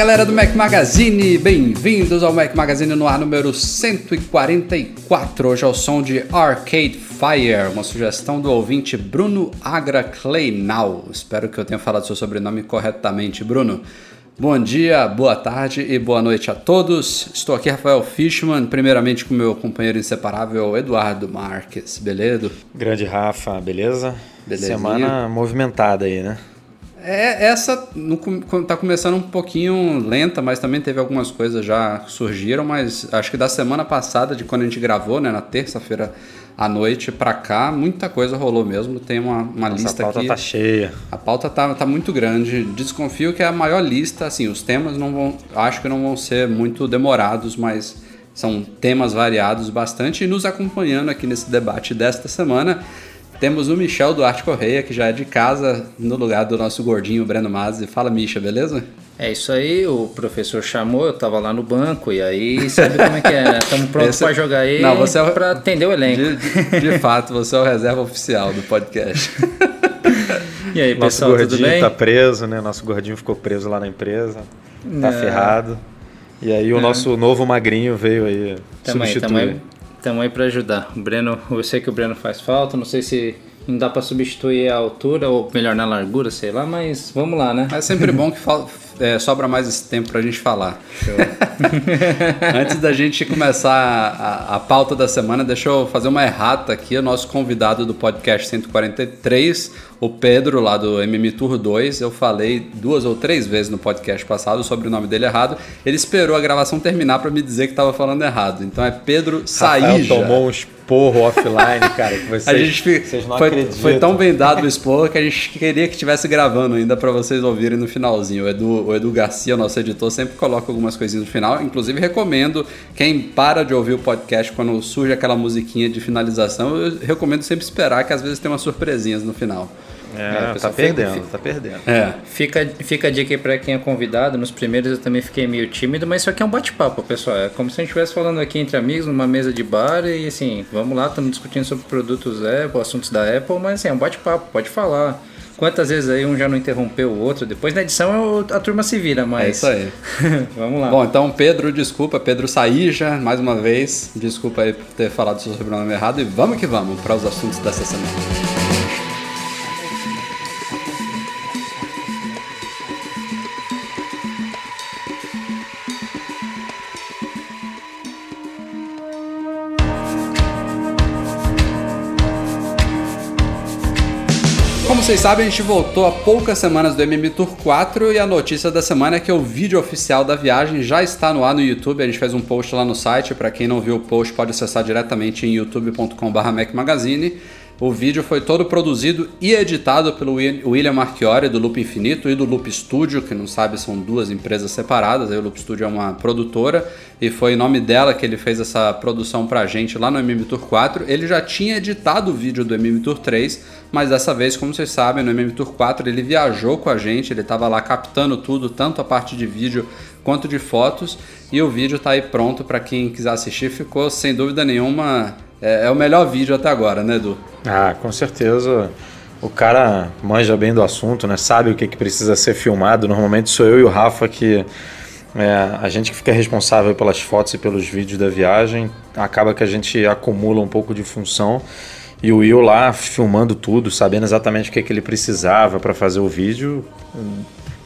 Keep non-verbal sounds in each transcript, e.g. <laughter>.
Galera do Mac Magazine, bem-vindos ao Mac Magazine no ar número 144. Hoje é o som de Arcade Fire, uma sugestão do ouvinte Bruno Agra Kleinau. Espero que eu tenha falado seu sobrenome corretamente, Bruno. Bom dia, boa tarde e boa noite a todos. Estou aqui, Rafael Fishman, primeiramente com meu companheiro inseparável Eduardo Marques, beleza? Grande Rafa, beleza? Belezinha. Semana movimentada aí, né? É, essa no, com- tá começando um pouquinho lenta, mas também teve algumas coisas já surgiram, mas acho que da semana passada, de quando a gente gravou, né, na terça-feira à noite pra cá, muita coisa rolou mesmo. Tem uma, uma Essa lista pauta aqui. tá cheia. A pauta tá, tá muito grande. Desconfio que é a maior lista, assim, os temas não vão. Acho que não vão ser muito demorados, mas são temas variados bastante. E nos acompanhando aqui nesse debate desta semana, temos o Michel Duarte Correia, que já é de casa, no lugar do nosso gordinho Breno Mazzi. Fala, Misha, beleza? É isso aí, o professor chamou, eu tava lá no banco, e aí sabe como é que é, né? Estamos prontos Esse- pra jogar aí Não, você é o- pra atender o elenco. De, de- de fato, você é o reserva oficial do podcast. <laughs> E aí, Nosso pessoal, tudo gordinho bem? tá preso, né? Nosso gordinho ficou preso lá na empresa. Tá É. ferrado. E aí o nosso novo magrinho veio aí Tamo aí, substituir. Aí, tamo aí pra ajudar. O Breno, eu sei que o Breno faz falta, não sei se não dá pra substituir a altura, ou melhor, na largura, sei lá, mas vamos lá, né? É sempre bom que fal- é, sobra mais esse tempo pra gente falar. <laughs> Antes da gente começar a, a pauta da semana, deixa eu fazer uma errata aqui. O nosso convidado do podcast 143, o Pedro, lá do MM Tour 2, eu falei duas ou três vezes no podcast passado sobre o nome dele errado. Ele esperou a gravação terminar pra me dizer que tava falando errado. Então é Pedro Saíja. tomou um esporro offline, cara, que vocês, A gente vocês não foi, acreditam. foi tão bem dado o expor que a gente queria que estivesse gravando ainda para vocês ouvirem no finalzinho. O Edu, o Edu Garcia, nosso editor, sempre coloca algumas coisinhas no final. Inclusive, recomendo quem para de ouvir o podcast quando surge aquela musiquinha de finalização, eu recomendo sempre esperar, que às vezes tem umas surpresinhas no final. É, É, tá pessoal, perdendo, fica- tá perdendo. É. Fica, fica a dica aí pra quem é convidado. Nos primeiros eu também fiquei meio tímido, mas isso aqui é um bate-papo, pessoal. É como se a gente estivesse falando aqui entre amigos, numa mesa de bar e assim, vamos lá, estamos discutindo sobre produtos Apple, assuntos da Apple, mas assim, é um bate-papo, pode falar. Quantas vezes aí um já não interrompeu o outro? Depois na edição a turma se vira, mas. É isso aí. <laughs> vamos lá. Bom, então Pedro, desculpa, Pedro Saíja, mais uma vez, desculpa aí por ter falado seu sobrenome errado e vamos que vamos para os assuntos dessa semana. Vocês sabem, a gente voltou há poucas semanas do MM Tour 4 e a notícia da semana é que o vídeo oficial da viagem já está no ar no YouTube. A gente fez um post lá no site, para quem não viu o post pode acessar diretamente em youtube.com/mac Magazine. O vídeo foi todo produzido e editado pelo Wi- William Marchiori do Loop Infinito e do Loop Studio, que não sabe são duas empresas separadas. Aí o Loop Studio é uma produtora e foi em nome dela que ele fez essa produção pra gente lá no MM Tour 4. Ele já tinha editado o vídeo do MM Tour 3, mas dessa vez, como vocês sabem, no MM Tour 4 ele viajou com a gente, ele estava lá captando tudo, tanto a parte de vídeo quanto de fotos, e o vídeo tá aí pronto para quem quiser assistir. Ficou sem dúvida nenhuma é, é o melhor vídeo até agora, né, Edu? Ah, com certeza. O cara manja bem do assunto, né? Sabe o que, que precisa ser filmado. Normalmente sou eu e o Rafa que é, a gente que fica responsável pelas fotos e pelos vídeos da viagem. Acaba que a gente acumula um pouco de função. E o Will lá filmando tudo, sabendo exatamente o que, que ele precisava para fazer o vídeo,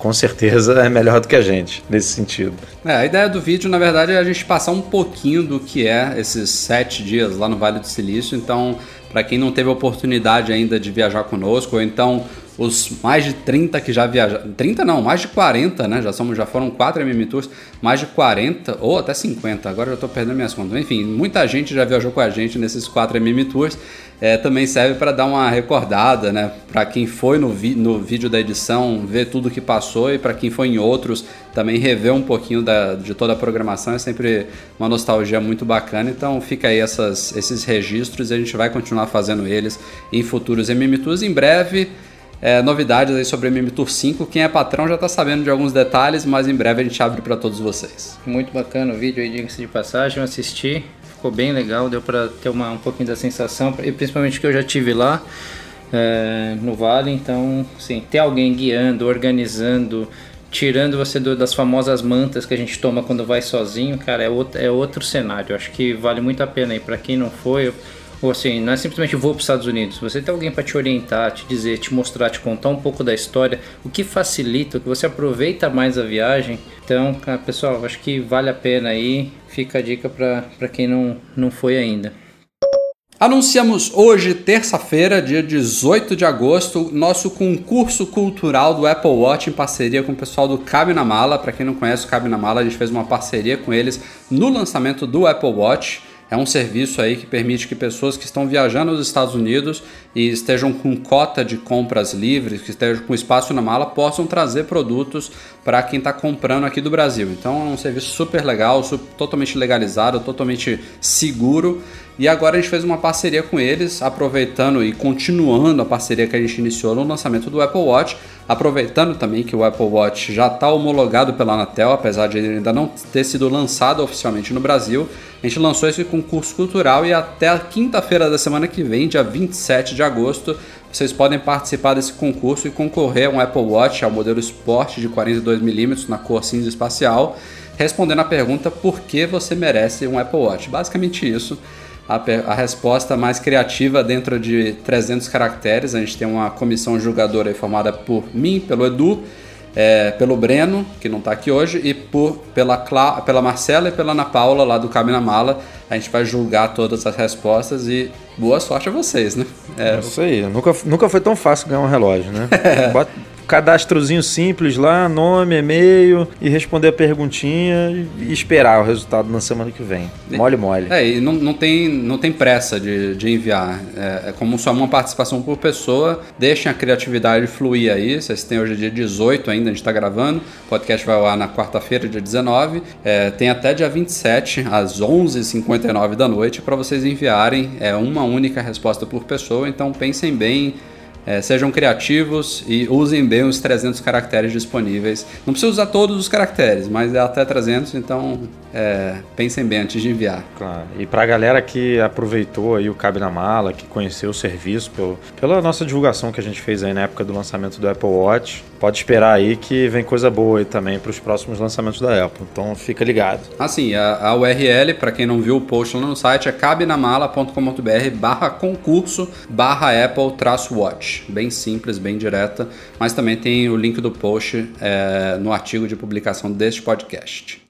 com certeza é melhor do que a gente nesse sentido. É, a ideia do vídeo, na verdade, é a gente passar um pouquinho do que é esses sete dias lá no Vale do Silício. Então, para quem não teve a oportunidade ainda de viajar conosco, ou então os mais de 30 que já viajaram. 30 não, mais de 40, né? Já, somos, já foram 4 MM Tours, mais de 40 ou até 50. Agora eu tô perdendo minhas contas. Enfim, muita gente já viajou com a gente nesses 4 MM Tours. É, também serve para dar uma recordada, né? Para quem foi no, vi no vídeo da edição, ver tudo que passou e para quem foi em outros, também rever um pouquinho da, de toda a programação. É sempre uma nostalgia muito bacana. Então fica aí essas, esses registros e a gente vai continuar fazendo eles em futuros MM Tours. Em breve é, novidades aí sobre MM Tour 5. Quem é patrão já está sabendo de alguns detalhes, mas em breve a gente abre para todos vocês. Muito bacana o vídeo aí, diga-se de passagem, eu assisti, ficou bem legal, deu para ter uma, um pouquinho da sensação, e principalmente que eu já tive lá é, no Vale, então, sim, ter alguém guiando, organizando, tirando você do, das famosas mantas que a gente toma quando vai sozinho, cara, é outro, é outro cenário. Acho que vale muito a pena aí para quem não foi. Ou assim, não é simplesmente vou para os Estados Unidos. Você tem alguém para te orientar, te dizer, te mostrar, te contar um pouco da história, o que facilita, o que você aproveita mais a viagem. Então, pessoal, acho que vale a pena aí. Fica a dica para quem não, não foi ainda. Anunciamos hoje, terça-feira, dia 18 de agosto, nosso concurso cultural do Apple Watch em parceria com o pessoal do Cabe na Mala. Para quem não conhece o Cabe na Mala, a gente fez uma parceria com eles no lançamento do Apple Watch. É um serviço aí que permite que pessoas que estão viajando aos Estados Unidos e estejam com cota de compras livres, que estejam com espaço na mala, possam trazer produtos para quem está comprando aqui do Brasil. Então é um serviço super legal, super, totalmente legalizado, totalmente seguro. E agora a gente fez uma parceria com eles, aproveitando e continuando a parceria que a gente iniciou no lançamento do Apple Watch Aproveitando também que o Apple Watch já está homologado pela Anatel, apesar de ele ainda não ter sido lançado oficialmente no Brasil, a gente lançou esse concurso cultural e até a quinta-feira da semana que vem, dia 27 de agosto, vocês podem participar desse concurso e concorrer a um Apple Watch ao modelo Sport de 42mm na cor cinza espacial, respondendo a pergunta por que você merece um Apple Watch. Basicamente isso a, a, resposta mais criativa dentro de 300 caracteres. A gente tem uma comissão julgadora formada por mim, pelo Edu, é, pelo Breno, que não está aqui hoje, e por, pela, Cla pela Marcela e pela Ana Paula, lá do Cabe na Mala. A gente vai julgar todas as respostas e boa sorte a vocês, né? É, Isso aí, nunca, nunca foi tão fácil ganhar um relógio, né? Bota, <laughs> cadastrozinho simples lá, nome, e-mail e responder a perguntinha e esperar o resultado na semana que vem. Mole, mole. É, e não, não, tem, não tem pressa de, de enviar. É, é como só uma participação por pessoa. Deixem a criatividade fluir aí. Vocês têm hoje dia 18 ainda, a gente está gravando. O podcast vai ar na quarta-feira, dia 19. É, tem até dia 27, às 11h59 da noite, para vocês enviarem é, uma única resposta por pessoa. Então pensem bem é, sejam criativos e usem bem os 300 caracteres disponíveis. Não precisa usar todos os caracteres, mas é até 300, então é, pensem bem antes de enviar. Claro. E para a galera que aproveitou aí o Cabe na Mala, que conheceu o serviço pelo, pela nossa divulgação que a gente fez aí na época do lançamento do Apple Watch, pode esperar aí que vem coisa boa aí também para os próximos lançamentos da Apple. Então fica ligado. Assim, a, a URL, para quem não viu o post lá no site, é cabenamala.com.br barra concurso barra Apple Bem simples, bem direta, mas também tem o link do post é, no artigo de publicação deste podcast.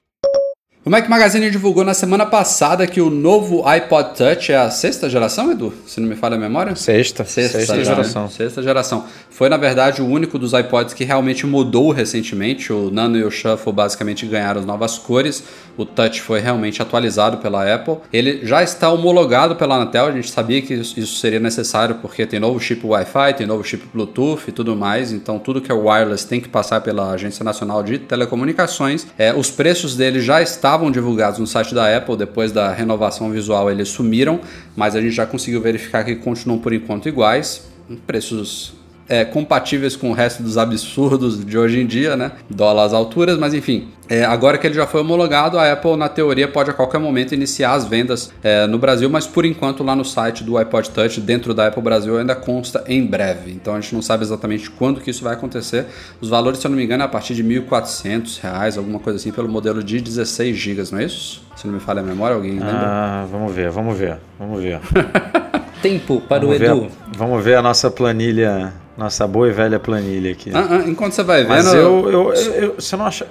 O Mac Magazine divulgou na semana passada que o novo iPod Touch é a sexta geração, Edu? Se não me falha a memória? Sexta. Sexta, sexta geração. Sexta geração. Foi, na verdade, o único dos iPods que realmente mudou recentemente. O Nano e o Shuffle basicamente ganharam novas cores. O Touch foi realmente atualizado pela Apple. Ele já está homologado pela Anatel. A gente sabia que isso seria necessário porque tem novo chip Wi-Fi, tem novo chip Bluetooth e tudo mais. Então, tudo que é wireless tem que passar pela Agência Nacional de Telecomunicações. É, os preços dele já estavam divulgados no site da Apple. Depois da renovação visual, eles sumiram, mas a gente já conseguiu verificar que continuam por enquanto iguais. Preços é, compatíveis com o resto dos absurdos de hoje em dia, né? Dólar às alturas, mas enfim. É, agora que ele já foi homologado, a Apple, na teoria, pode a qualquer momento iniciar as vendas é, no Brasil, mas por enquanto lá no site do iPod Touch, dentro da Apple Brasil, ainda consta em breve. Então a gente não sabe exatamente quando que isso vai acontecer. Os valores, se eu não me engano, é a partir de R$ 1.400, alguma coisa assim, pelo modelo de 16 GB, não é isso? Se não me falha a memória, alguém lembra? Ah, vamos ver, vamos ver, vamos ver. <laughs> Tempo para vamos o Edu. Vamos ver a nossa planilha nossa boa e velha planilha aqui. Ah, ah, enquanto você vai vendo. Mas eu, eu, eu, eu, você não acha.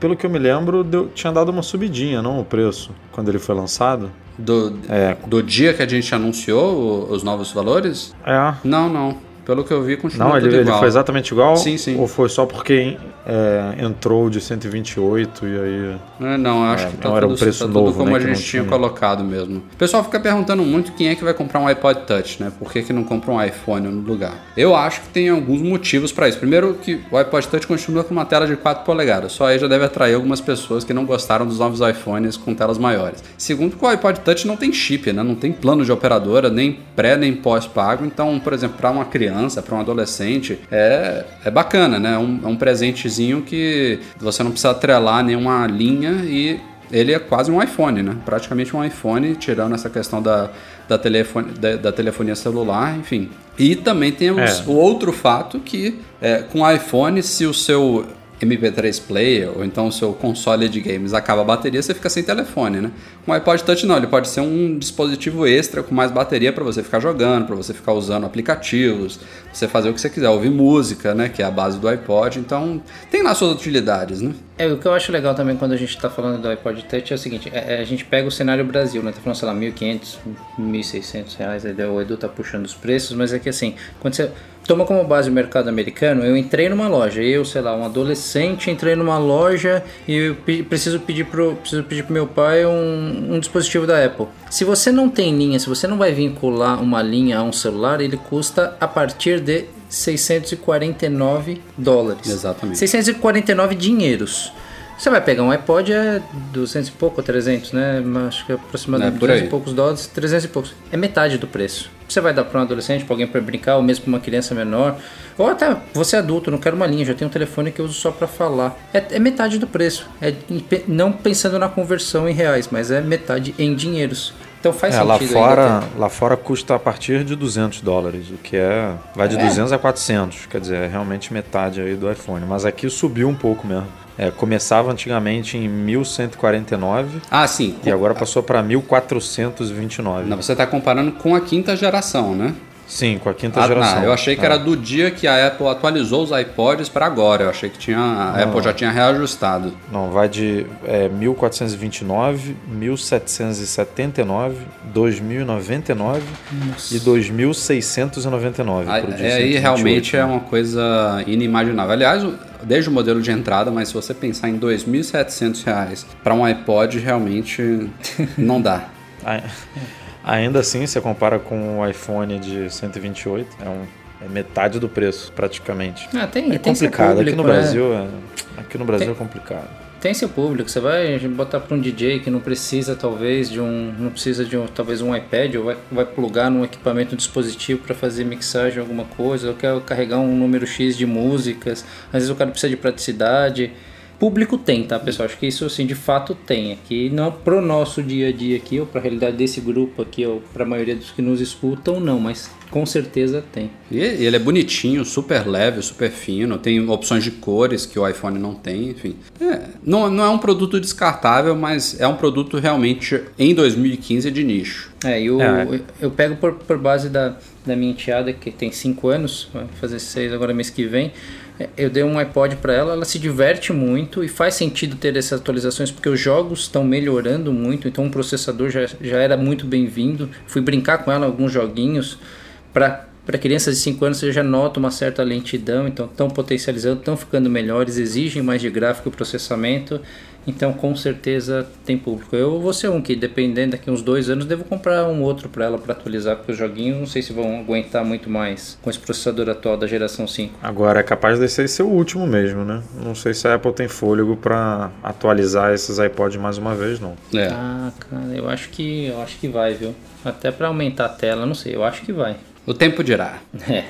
Pelo que eu me lembro, deu, tinha dado uma subidinha, não o preço, quando ele foi lançado. Do, É. do dia que a gente anunciou os novos valores? É. Não, não. Pelo que eu vi, continua Não, ele, igual. foi exatamente igual? Sim, sim. Ou foi só porque é, entrou de 128 e aí. É, não, eu acho É, que tá não era tudo, um preço tá tudo novo, como né, a gente tinha. colocado mesmo. O pessoal fica perguntando muito quem é que vai comprar um iPod Touch, né? Por que, que não compra um iPhone no lugar? Eu acho que tem alguns motivos para isso. Primeiro, que o iPod Touch continua com uma tela de 4 polegadas. Só aí já deve atrair algumas pessoas que não gostaram dos novos iPhones com telas maiores. Segundo, que o iPod Touch não tem chip, né? Não tem plano de operadora, nem pré nem pós-pago. Então, por exemplo, para uma criança, para um adolescente, é, é bacana, né? É um, é um presentezinho que você não precisa atrelar nenhuma linha e ele é quase um iPhone, né? Praticamente um iPhone, tirando essa questão da, da, telefone, da, da telefonia celular, enfim. E também tem os- É. o outro fato que é, com o iPhone, se o seu MP3 player ou então o seu console de games acaba a bateria, você fica sem telefone, né? Com o iPod Touch não, ele pode ser um dispositivo extra com mais bateria para você ficar jogando, para você ficar usando aplicativos, você fazer o que você quiser, ouvir música, né, que é a base do iPod. Então, tem lá suas utilidades, né? É, o que eu acho legal também quando a gente tá falando do iPod Touch é o seguinte, é- é, a gente pega o cenário Brasil, né? Tá falando, sei lá, 1.500, 1.600 reais, aí o Edu tá puxando os preços, mas é que assim, quando você toma como base o mercado americano, eu entrei numa loja, eu, sei lá, um adolescente, entrei numa loja e eu pe- preciso pedir pro, preciso pedir pro meu pai um, um dispositivo da Apple. Se você não tem linha, se você não vai vincular uma linha a um celular, ele custa a partir de 649 dólares. Exatamente. 649 dinheiros. Você vai pegar um iPod é 200 e pouco, 300, né? Acho que é aproximadamente É, por 200 aí. e poucos dólares, 300 e poucos. É metade do preço. Você vai dar para um adolescente, para alguém para brincar, ou mesmo para uma criança menor. Ou até você é adulto, não quero uma linha, já tenho um telefone que eu uso só para falar. É, é metade do preço. É, não pensando na conversão em reais, mas é metade em dinheiros. Então faz É, sentido lá fora, lá fora custa a partir de 200 dólares, o que é vai de 200 a 400, quer dizer, é realmente metade aí do iPhone. Mas aqui subiu um pouco mesmo. É, começava antigamente em 1149 Ah, sim. e agora passou para 1429. Não, você está comparando com a quinta geração, né? Sim, com a quinta Ah, geração. não, eu achei que É. era do dia que a Apple atualizou os iPods para agora. Eu achei que tinha, a Apple já tinha reajustado. Não, vai de é, 1429, 1779, 2099 e 2699. Aí, é, aí 128, realmente é né? uma coisa inimaginável. Aliás, desde o modelo de entrada, mas se você pensar em 2.700 reais para um iPod, realmente <laughs> não dá. Ai- Ainda assim, você compara com o iPhone de 128, é, um, é metade do preço, praticamente. Ah, tem, É tem complicado. Aqui público, no né? Brasil, é, aqui no Brasil Tem- é complicado. Tem seu público, você vai botar para um DJ que não precisa talvez de um, não precisa de um, talvez um iPad ou vai, vai plugar num equipamento, um dispositivo para fazer mixagem alguma coisa, ou quer carregar um número X de músicas, às vezes o cara precisa de praticidade. Público tem, tá, pessoal? Acho que isso assim de fato tem aqui, não pro nosso dia a dia aqui ou para a realidade desse grupo aqui ou para a maioria dos que nos escutam, não, mas com certeza tem. E ele é bonitinho, super leve, super fino, tem opções de cores que o iPhone não tem, enfim. É, não, não é um produto descartável, mas é um produto realmente em 2015 de nicho. É, e o, É. eu pego por, por base da, da minha enteada, que tem 5 anos, vai fazer 6 agora mês que vem. É, Eu dei um iPod para ela, ela se diverte muito e faz sentido ter essas atualizações porque os jogos estão melhorando muito, então o processador já, já era muito bem-vindo. Fui brincar com ela alguns joguinhos para para crianças de 5 anos você já nota uma certa lentidão, então estão potencializando, estão ficando melhores, exigem mais de gráfico e processamento, então com certeza tem público. Eu vou ser um que, dependendo daqui uns dois anos, devo comprar um outro para ela para atualizar, porque os joguinhos não sei se vão aguentar muito mais com esse processador atual da geração 5. Agora é capaz desse aí ser o último mesmo, né? Não sei se a Apple tem fôlego para atualizar esses iPods mais uma vez, não. É. Ah, cara, eu acho que eu acho que vai, viu? Até para aumentar a tela, não sei, eu acho que vai. O tempo dirá. É.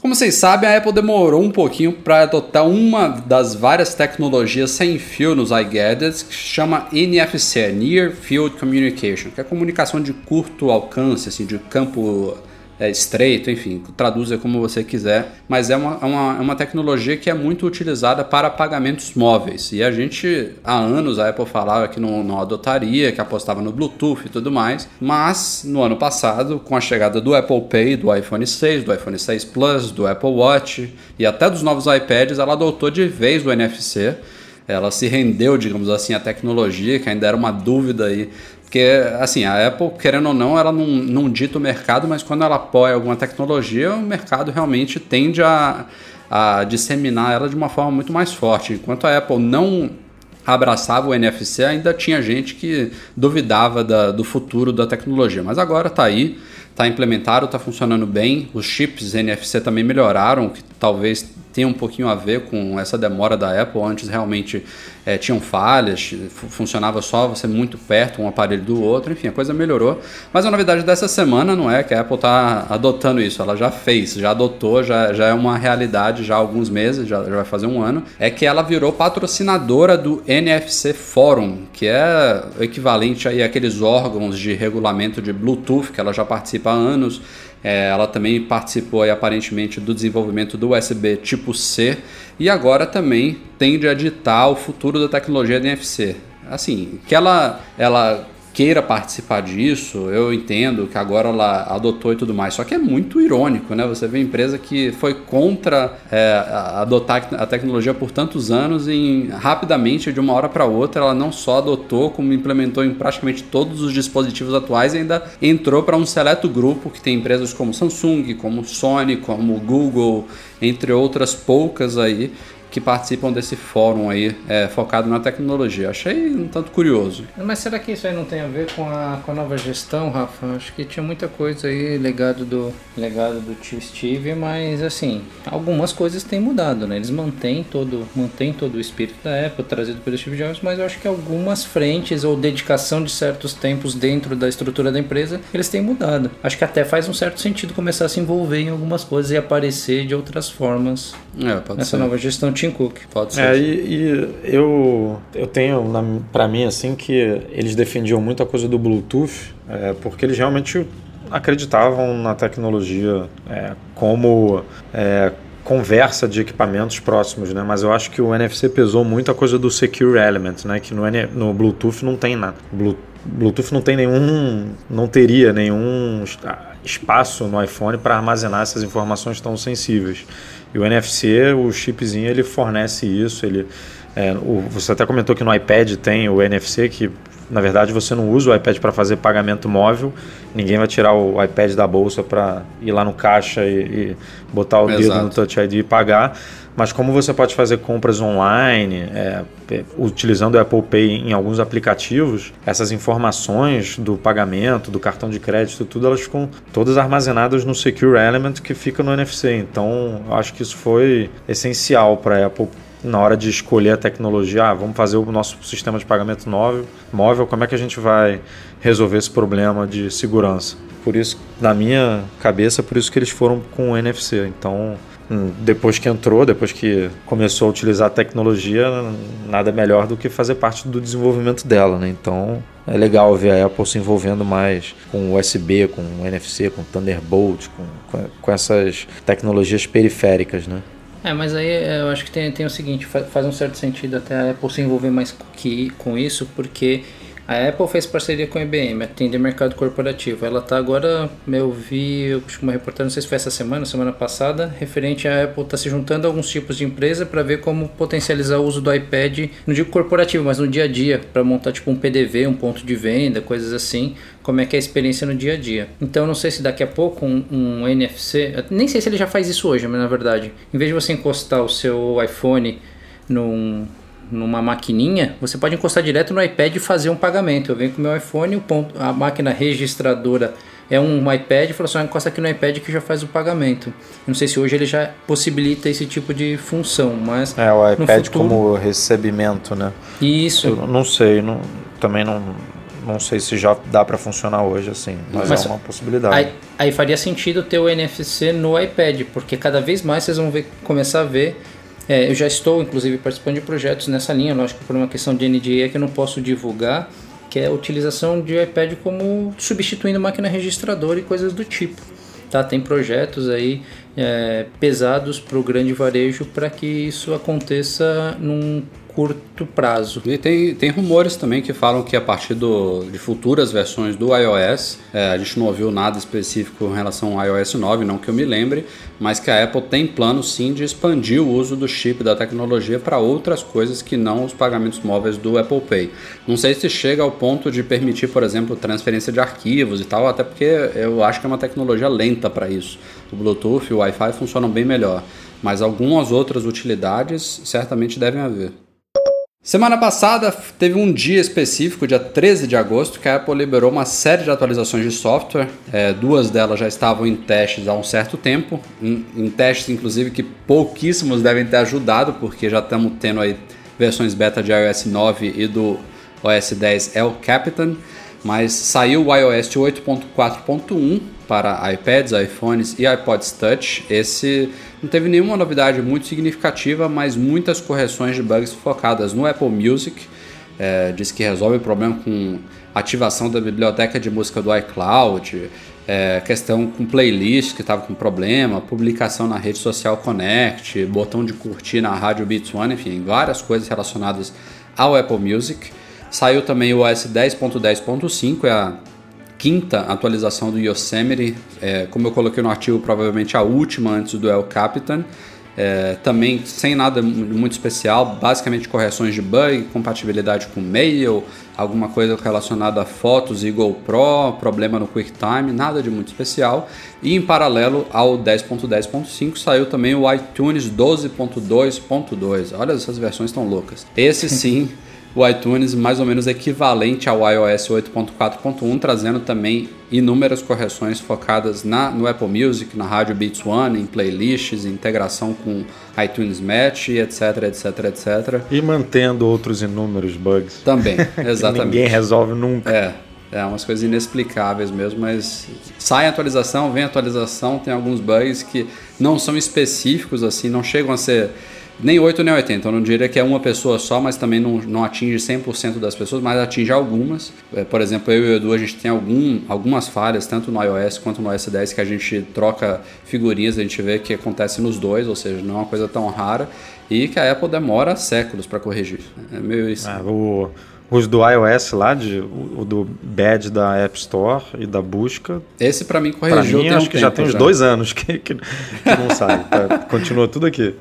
Como vocês sabem, a Apple demorou um pouquinho para adotar uma das várias tecnologias sem fio nos iGadgets que se chama NFC, Near Field Communication, que é comunicação de curto alcance, assim, de campo é, estreito, enfim, traduza como você quiser, mas é uma, é, uma, é uma tecnologia que é muito utilizada para pagamentos móveis. E a gente, há anos, a Apple falava que não, não adotaria, que apostava no Bluetooth e tudo mais, mas no ano passado, com a chegada do Apple Pay, do iPhone 6, do iPhone 6 Plus, do Apple Watch e até dos novos iPads, ela adotou de vez o NFC. ela se rendeu, digamos assim, à tecnologia, que ainda era uma dúvida aí. Porque, assim, a Apple, querendo ou não, ela não, não dita o mercado, mas quando ela apoia alguma tecnologia, o mercado realmente tende a, a disseminar ela de uma forma muito mais forte. Enquanto a Apple não abraçava o NFC, ainda tinha gente que duvidava da, do futuro da tecnologia. Mas agora está aí, está implementado, está funcionando bem. Os chips NFC também melhoraram, que talvez tenha um pouquinho a ver com essa demora da Apple. Antes realmente é, tinham falhas, funcionava só você muito perto um aparelho do outro, enfim, a coisa melhorou. Mas a novidade dessa semana não é que a Apple está adotando isso, ela já fez, já adotou, já, já é uma realidade já há alguns meses, já, já vai fazer um ano, é que ela virou patrocinadora do NFC Forum, que é o equivalente aí àqueles órgãos de regulamento de Bluetooth que ela já participa há anos. É, ela também participou aí, aparentemente do desenvolvimento do USB tipo C e agora também tende a ditar o futuro da tecnologia NFC. Assim, que ela, ela queira participar disso, eu entendo que agora ela adotou e tudo mais. Só que é muito irônico, né? Você vê empresa que foi contra é, adotar a tecnologia por tantos anos e rapidamente, de uma hora para outra, ela não só adotou, como implementou em praticamente todos os dispositivos atuais e ainda entrou para um seleto grupo que tem empresas como Samsung, como Sony, como Google, entre outras poucas aí, que participam desse fórum aí é, focado na tecnologia. Achei um tanto curioso. Mas será que isso aí não tem a ver com a, com a nova gestão, Rafa? Acho que tinha muita coisa aí legado do legado do tio Steve, mas assim, algumas coisas têm mudado, né? Eles mantêm todo, mantêm todo o espírito da Apple trazido pelo Steve Jobs, mas eu acho que algumas frentes ou dedicação de certos tempos dentro da estrutura da empresa, eles têm mudado. Acho que até faz um certo sentido começar a se envolver em algumas coisas e aparecer de outras formas é, nessa ser. nova gestão Tim Cook. Pode ser. É, e, e, eu, eu tenho para mim assim que eles defendiam muito a coisa do Bluetooth, é, porque eles realmente acreditavam na tecnologia é, como é, conversa de equipamentos próximos, né? Mas eu acho que o NFC pesou muito a coisa do Secure Element, né? Que no, no Bluetooth não tem nada. Bluetooth não tem nenhum, não teria nenhum espaço no iPhone para armazenar essas informações tão sensíveis. E o NFC, o chipzinho, ele fornece isso. Ele, é, o, você até comentou que no iPad tem o NFC, que na verdade você não usa o iPad para fazer pagamento móvel. Ninguém vai tirar o iPad da bolsa para ir lá no caixa e, e botar o Exato. dedo no Touch ID e pagar. Mas como você pode fazer compras online, é, utilizando o Apple Pay em alguns aplicativos, essas informações do pagamento, do cartão de crédito, tudo elas ficam todas armazenadas no Secure Element que fica no NFC. Então, acho que isso foi essencial para a Apple na hora de escolher a tecnologia, ah, vamos fazer o nosso sistema de pagamento móvel, móvel, como é que a gente vai resolver esse problema de segurança? Por isso, na minha cabeça, por isso que eles foram com o NFC. Então, depois que entrou, depois que começou a utilizar a tecnologia, nada melhor do que fazer parte do desenvolvimento dela, né? Então, é legal ver a Apple se envolvendo mais com USB, com NFC, com Thunderbolt, com, com essas tecnologias periféricas, né? É, mas aí é, eu acho que tem, tem o seguinte, faz um certo sentido até a Apple se envolver mais que, com isso, porque a Apple fez parceria com a IBM, atende mercado corporativo. Ela está agora, eu vi eu uma reportagem, não sei se foi essa semana, semana passada, referente à Apple está se juntando a alguns tipos de empresa para ver como potencializar o uso do iPad, não digo corporativo, mas no dia a dia, para montar tipo um PDV, um ponto de venda, coisas assim, como é que é a experiência no dia a dia. Então não sei se daqui a pouco um, um NFC, nem sei se ele já faz isso hoje, mas na verdade, em vez de você encostar o seu iPhone num numa maquininha, você pode encostar direto no iPad e fazer um pagamento. Eu venho com o meu iPhone, o ponto, a máquina registradora é um iPad, e fala assim, encosta aqui no iPad que já faz o pagamento. Não sei se hoje ele já possibilita esse tipo de função, mas é o iPad futuro... como recebimento, né? Isso. Eu não sei, não, também não não sei se já dá para funcionar hoje assim, mas, mas, é uma possibilidade. Aí, aí, faria sentido ter o NFC no iPad, porque cada vez mais vocês vão ver, começar a ver é, eu já estou, inclusive, participando de projetos nessa linha, lógico, por uma questão de NDA que eu não posso divulgar, que é a utilização de iPad como substituindo máquina registradora e coisas do tipo. Tá, tem projetos aí é, pesados para o grande varejo para que isso aconteça num curto prazo. E tem, tem rumores também que falam que a partir do, de futuras versões do iOS, é, a gente não ouviu nada específico em relação ao iOS 9, não que eu me lembre, mas que a Apple tem plano sim de expandir o uso do chip da tecnologia para outras coisas que não os pagamentos móveis do Apple Pay. Não sei se chega ao ponto de permitir, por exemplo, transferência de arquivos e tal, até porque eu acho que é uma tecnologia lenta para isso. O Bluetooth e o Wi-Fi funcionam bem melhor, mas algumas outras utilidades certamente devem haver. Semana passada teve um dia específico, dia 13 de agosto, que a Apple liberou uma série de atualizações de software. É, duas delas já estavam em testes há um certo tempo, em, em, testes inclusive que pouquíssimos devem ter ajudado, porque já estamos tendo aí versões beta de iOS 9 e do OS 10 El Capitan. Mas saiu o iOS 8.4.1 para iPads, iPhones e iPods Touch. Esse não teve nenhuma novidade muito significativa, mas muitas correções de bugs focadas no Apple Music. É, diz que resolve o problema com ativação da biblioteca de música do iCloud, é, questão com playlist que estava com problema, publicação na rede social Connect, botão de curtir na rádio Beats One, enfim, várias coisas relacionadas ao Apple Music. Saiu também o OS 10.10.5, é a quinta atualização do Yosemite, é, como eu coloquei no artigo, provavelmente a última antes do El Capitan. É, também sem nada muito especial, basicamente correções de bug, compatibilidade com mail, alguma coisa relacionada a fotos e GoPro, problema no QuickTime, nada de muito especial. E em paralelo ao 10.10.5 saiu também o iTunes 12.2.2. Olha, essas versões estão loucas. Esse <laughs> sim o iTunes mais ou menos equivalente ao iOS 8.4.1, trazendo também inúmeras correções focadas na, no Apple Music, na rádio Beats One, em playlists, integração com iTunes Match, etc, etc, etc. E mantendo outros inúmeros bugs. Também, <laughs> exatamente. ninguém resolve nunca. É, é umas coisas inexplicáveis mesmo, mas sai atualização, vem atualização, tem alguns bugs que não são específicos assim, não chegam a ser nem 8 nem 80. Eu não diria que é uma pessoa só, mas também não, não atinge 100% das pessoas, mas atinge algumas. É, por exemplo, eu e o Edu, a gente tem algum, algumas falhas, tanto no iOS quanto no OS 10, que a gente troca figurinhas, a gente vê que acontece nos dois, ou seja, não é uma coisa tão rara, e que a Apple demora séculos para corrigir. É meio isso. Ah, o os do iOS lá, de, o, do badge da App Store e da busca. Esse para mim corrigiu. Pra mim, acho um que já tem uns já. dois anos que, que, que não sai. Tá? Continua tudo aqui.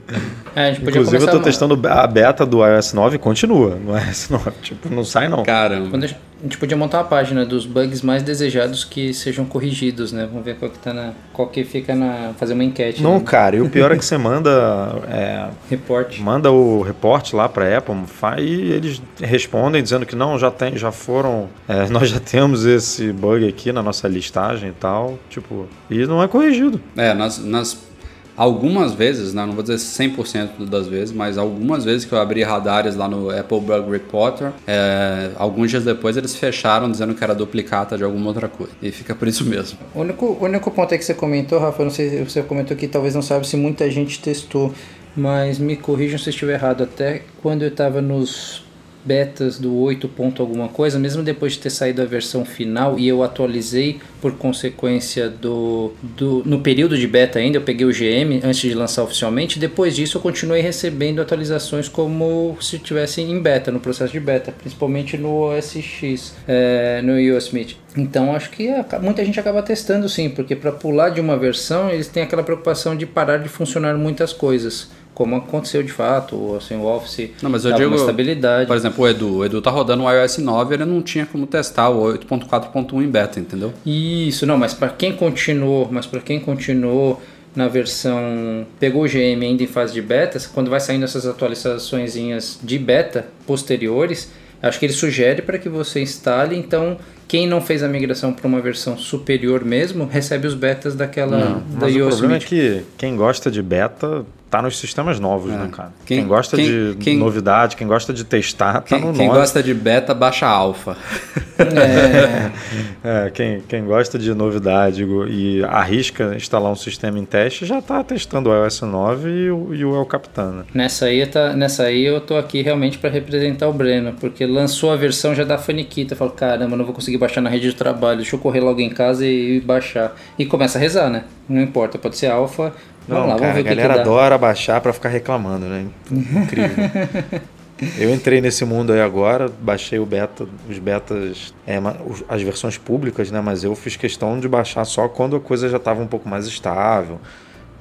É, Inclusive, eu tô testando a beta do iOS 9 e continua no iOS 9. Tipo, não sai não. Caramba. Quando a gente podia montar uma página dos bugs mais desejados que sejam corrigidos, né? Vamos ver qual que tá na. qual que fica na. fazer uma enquete. Não, né? cara, e o pior é que <laughs> você manda. É, reporte. Manda o reporte lá pra Apple e eles respondem dizendo que não, já tem, já foram. É, <laughs> nós já temos esse bug aqui na nossa listagem e tal. Tipo, e não é corrigido. É, nas, nas Algumas vezes, né, não vou dizer 100% das vezes, mas algumas vezes que eu abri radares lá no Apple Bug Reporter, é, alguns dias depois eles fecharam dizendo que era duplicata de alguma outra coisa. E fica por isso mesmo. O único, único ponto é que você comentou, Rafa, não sei se você comentou que talvez não sabe se muita gente testou, mas me corrijam se eu estiver errado. Até quando eu estava nos betas do 8 ponto alguma coisa, mesmo depois de ter saído a versão final e eu atualizei por consequência do, do no período de beta ainda, eu peguei o GM antes de lançar oficialmente, depois disso eu continuei recebendo atualizações como se estivesse em beta, no processo de beta, principalmente no OS X, é, no Yosemite. Então acho que muita gente acaba testando sim, porque para pular de uma versão eles têm aquela preocupação de parar de funcionar muitas coisas como aconteceu de fato, assim, o Office não, mas eu digo, estabilidade. Por exemplo, o Edu, o Edu tá rodando o iOS 9, ele não tinha como testar o 8.4.1 em beta, entendeu? Isso, não, mas para quem continuou, mas para quem continuou na versão pegou o GM ainda em fase de beta, quando vai saindo essas atualizações de beta posteriores, acho que ele sugere para que você instale, então quem não fez a migração para uma versão superior mesmo, recebe os betas daquela não, da mas o problema é que quem gosta de beta tá nos sistemas novos, é. né, cara? Quem, quem gosta quem, de quem, novidade, quem gosta de testar, tá no Quem gosta de beta, baixa alfa. É. <laughs> é, quem, quem gosta de novidade e arrisca instalar um sistema em teste, já tá testando o iOS 9 e o, e o El Capitan. Né? Nessa, aí tá, nessa aí eu tô aqui realmente para representar o Breno, porque lançou a versão já da faniquita. Eu falo, caramba, não vou conseguir baixar na rede de trabalho, deixa eu correr logo em casa e, e baixar. E começa a rezar, né? Não importa, pode ser alfa Vamos lá, cara, a galera que que adora baixar para ficar reclamando, né? Incrível. <laughs> Eu entrei nesse mundo aí agora, baixei o beta, os betas, é, as versões públicas, né? Mas eu fiz questão de baixar só quando a coisa já estava um pouco mais estável.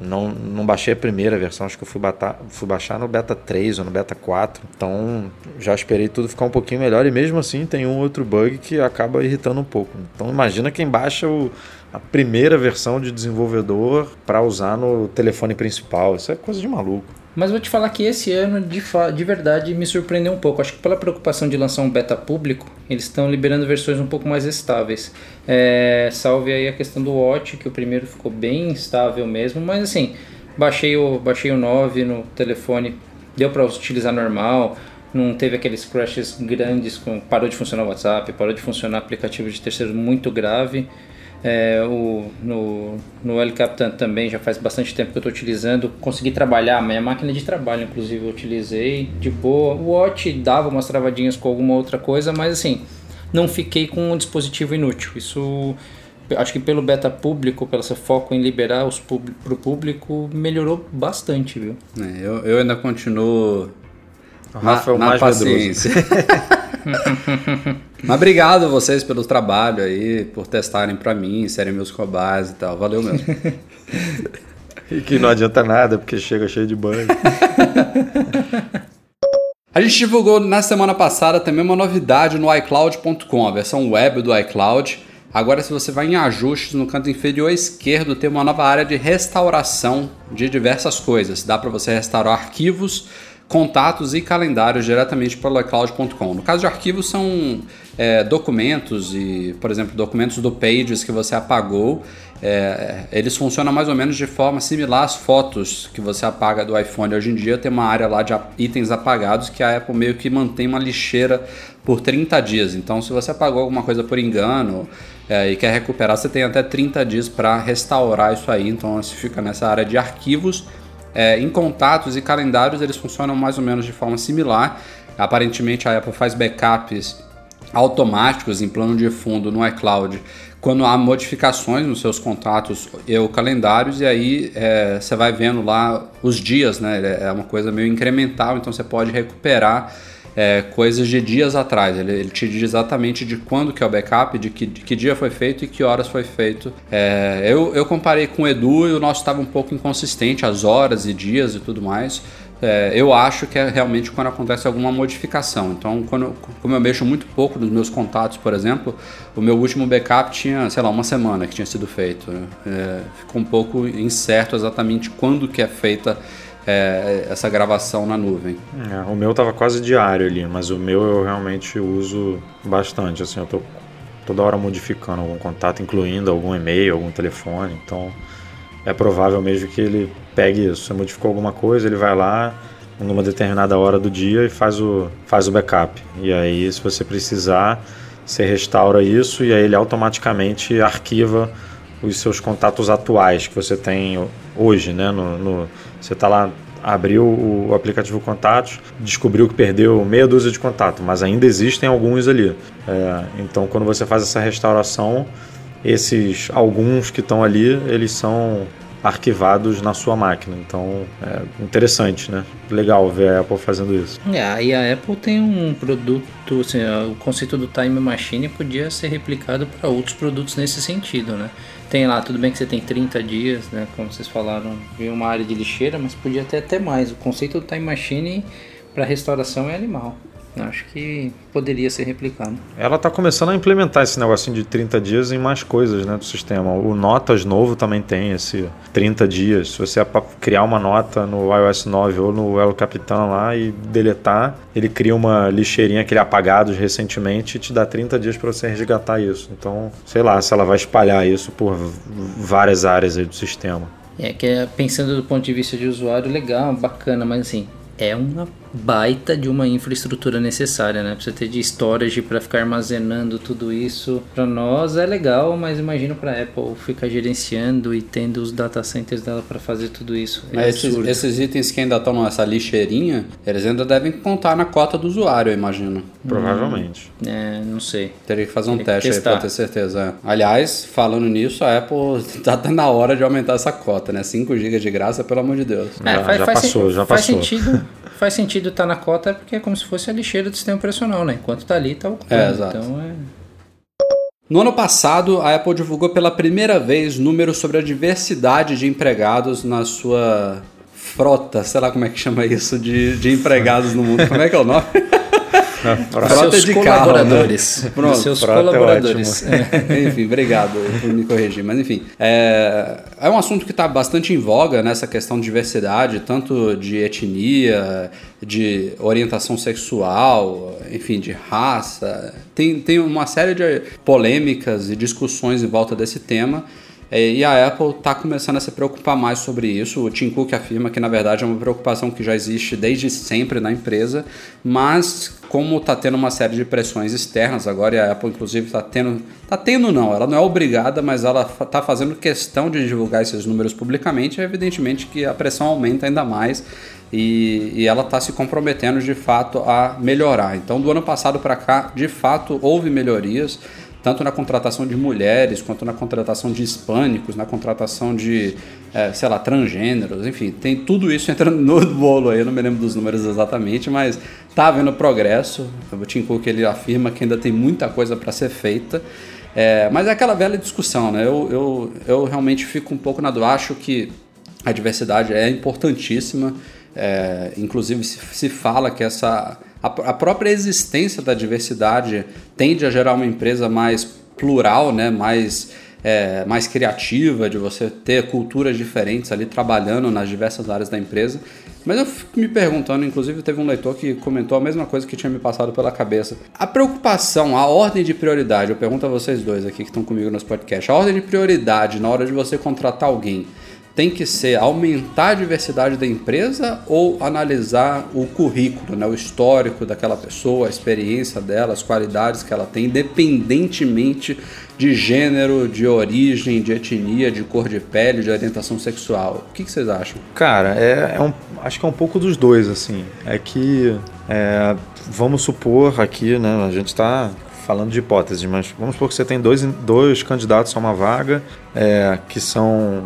Não, não baixei a primeira versão, acho que eu fui, batar, fui baixar no beta 3 ou no beta 4. Então já esperei tudo ficar um pouquinho melhor e mesmo assim tem um outro bug que acaba irritando um pouco. Então imagina quem baixa o, a primeira versão de desenvolvedor para usar no telefone principal. Isso é coisa de maluco. Mas vou te falar que esse ano, de, de verdade, me surpreendeu um pouco. Acho que pela preocupação de lançar um beta público, eles estão liberando versões um pouco mais estáveis. É, salve aí a questão do Watch, que o primeiro ficou bem estável mesmo, mas assim, baixei o, baixei o 9 no telefone, deu para utilizar normal, não teve aqueles crashes grandes, com, parou de funcionar o WhatsApp, parou de funcionar aplicativo de terceiro muito grave. É, o, no, no El Capitan também já faz bastante tempo que eu estou utilizando. Consegui trabalhar, minha máquina de trabalho, inclusive, eu utilizei de boa. O Watch dava umas travadinhas com alguma outra coisa, mas assim, não fiquei com um dispositivo inútil. Isso acho que pelo beta público, pelo seu foco em liberar os para o público, melhorou bastante, viu? É, eu, eu ainda continuo o Rafa na, é o mais paciência. <laughs> <laughs> Mas obrigado a vocês pelo trabalho aí, por testarem para mim, serem meus cobaias e tal. Valeu mesmo. <laughs> e que não adianta nada, porque chega cheio de banho. <laughs> A gente divulgou na semana passada também uma novidade no iCloud.com, a versão web do iCloud. Agora, se você vai em ajustes no canto inferior esquerdo, tem uma nova área de restauração de diversas coisas. Dá para você restaurar arquivos contatos e calendários diretamente pelo iCloud.com. No caso de arquivos, são é, documentos e, por exemplo, documentos do Pages que você apagou. É, eles funcionam mais ou menos de forma similar às fotos que você apaga do iPhone. Hoje em dia tem uma área lá de itens apagados que a Apple meio que mantém uma lixeira por 30 dias. Então, se você apagou alguma coisa por engano é, e quer recuperar, você tem até 30 dias para restaurar isso aí. Então, você fica nessa área de arquivos é, em contatos e calendários eles funcionam mais ou menos de forma similar. Aparentemente a Apple faz backups automáticos em plano de fundo no iCloud quando há modificações nos seus contatos ou calendários e aí é, você vai vendo lá os dias, né? É uma coisa meio incremental, então você pode recuperar é, coisas de dias atrás. Ele, ele, te diz exatamente de quando que é o backup, de que, de que dia foi feito e que horas foi feito. É, eu, eu comparei com o Edu e o nosso estava um pouco inconsistente, as horas e dias e tudo mais. É, eu acho que é realmente quando acontece alguma modificação. Então, quando, como eu mexo muito pouco nos meus contatos, por exemplo, o meu último backup tinha, sei lá, uma semana que tinha sido feito. É, ficou um pouco incerto exatamente quando que é feita é, essa gravação na nuvem. É, o meu estava quase diário ali, mas o meu eu realmente uso bastante. Assim, eu tô toda hora modificando algum contato, incluindo algum e-mail, algum telefone. Então é provável mesmo que ele pegue isso. Você modificou alguma coisa, ele vai lá numa determinada hora do dia e faz o, faz o backup. E aí, se você precisar, você restaura isso e aí ele automaticamente arquiva os seus contatos atuais que você tem hoje, né? No, no você está lá, abriu o aplicativo Contatos, descobriu que perdeu meia dúzia de contatos, mas ainda existem alguns ali. É, então, quando você faz essa restauração, esses alguns que estão ali, eles são arquivados na sua máquina. Então, é interessante, né? Legal ver a Apple fazendo isso. É, e a Apple tem um produto, assim, o conceito do Time Machine podia ser replicado para outros produtos nesse sentido, né? Tem lá, tudo bem que você tem 30 dias, né? Como vocês falaram, viu uma área de lixeira, mas podia ter até mais. O conceito do Time Machine para restauração é animal. Acho que poderia ser replicado. Ela está começando a implementar esse negocinho de 30 dias em mais coisas né, do sistema. O Notas novo também tem esse 30 dias. Se você criar uma nota no iOS 9 ou no El Capitan lá e deletar, ele cria uma lixeirinha que ele apagados recentemente e te dá 30 dias para você resgatar isso. Então, sei lá se ela vai espalhar isso por várias áreas do sistema. É que é, pensando do ponto de vista de usuário, legal, bacana, mas assim, é uma baita de uma infraestrutura necessária, né? Pra você ter de storage para ficar armazenando tudo isso. Para nós é legal, mas imagino para Apple ficar gerenciando e tendo os data centers dela para fazer tudo isso. É esses, esses, itens que ainda estão nessa lixeirinha, eles ainda devem contar na cota do usuário, eu imagino. Provavelmente. Hum, é, não sei. Teria que fazer um Teria teste aí para ter certeza. Aliás, falando nisso, a Apple <laughs> tá na hora de aumentar essa cota, né? 5 GB de graça, pelo amor de Deus. É, já, faz, já faz passou, já faz passou. Sentido, <laughs> faz sentido estar tá na cota porque é como se fosse a lixeira do sistema operacional, né? Enquanto está ali, está ocupando. É, exato. Então é. No ano passado, a Apple divulgou pela primeira vez números sobre a diversidade de empregados na sua frota, sei lá como é que chama isso, de, de empregados no mundo. Como é que é o nome? <laughs> frota seus de colaboradores. Carro, né? Pronto, seus é colaboradores. <laughs> É enfim, obrigado por me corrigir. Mas enfim, é, é um assunto que está bastante em voga nessa questão de diversidade, tanto de etnia, de orientação sexual, enfim, de raça. Tem, tem uma série de polêmicas e discussões em volta desse tema. É, e a Apple está começando a se preocupar mais sobre isso. O Tim Cook afirma que, na verdade, é uma preocupação que já existe desde sempre na empresa, mas como está tendo uma série de pressões externas agora, e a Apple, inclusive, está tendo. Está tendo, não, ela não é obrigada, mas ela está fazendo questão de divulgar esses números publicamente, evidentemente que a pressão aumenta ainda mais. E, e ela está se comprometendo de fato a melhorar. Então, do ano passado para cá, de fato, houve melhorias tanto na contratação de mulheres, quanto na contratação de hispânicos, na contratação de, é, sei lá, transgêneros, enfim, tem tudo isso entrando no <laughs> bolo aí, não me lembro dos números exatamente, mas tá havendo progresso. O Tim Cook ele afirma que ainda tem muita coisa para ser feita. É, mas é aquela velha discussão, né? Eu, eu, eu realmente fico um pouco na do acho que a diversidade é importantíssima. É, inclusive se, se fala que essa a, própria existência da diversidade tende a gerar uma empresa mais plural, né? mais, é, mais criativa, de você ter culturas diferentes ali trabalhando nas diversas áreas da empresa. Mas eu fico me perguntando, inclusive teve um leitor que comentou a mesma coisa que tinha me passado pela cabeça. A preocupação, a ordem de prioridade, eu pergunto a vocês dois aqui que estão comigo nos podcasts, a ordem de prioridade na hora de você contratar alguém tem que ser aumentar a diversidade da empresa ou analisar o currículo, né, o histórico daquela pessoa, a experiência dela, as qualidades que ela tem, independentemente de gênero, de origem, de etnia, de cor de pele, de orientação sexual. O que, que vocês acham? Cara, é, é, um, acho que é um pouco dos dois, assim. É que, é, vamos supor aqui, né, a gente está falando de hipótese, mas vamos supor que você tem dois, dois candidatos a uma vaga é, que são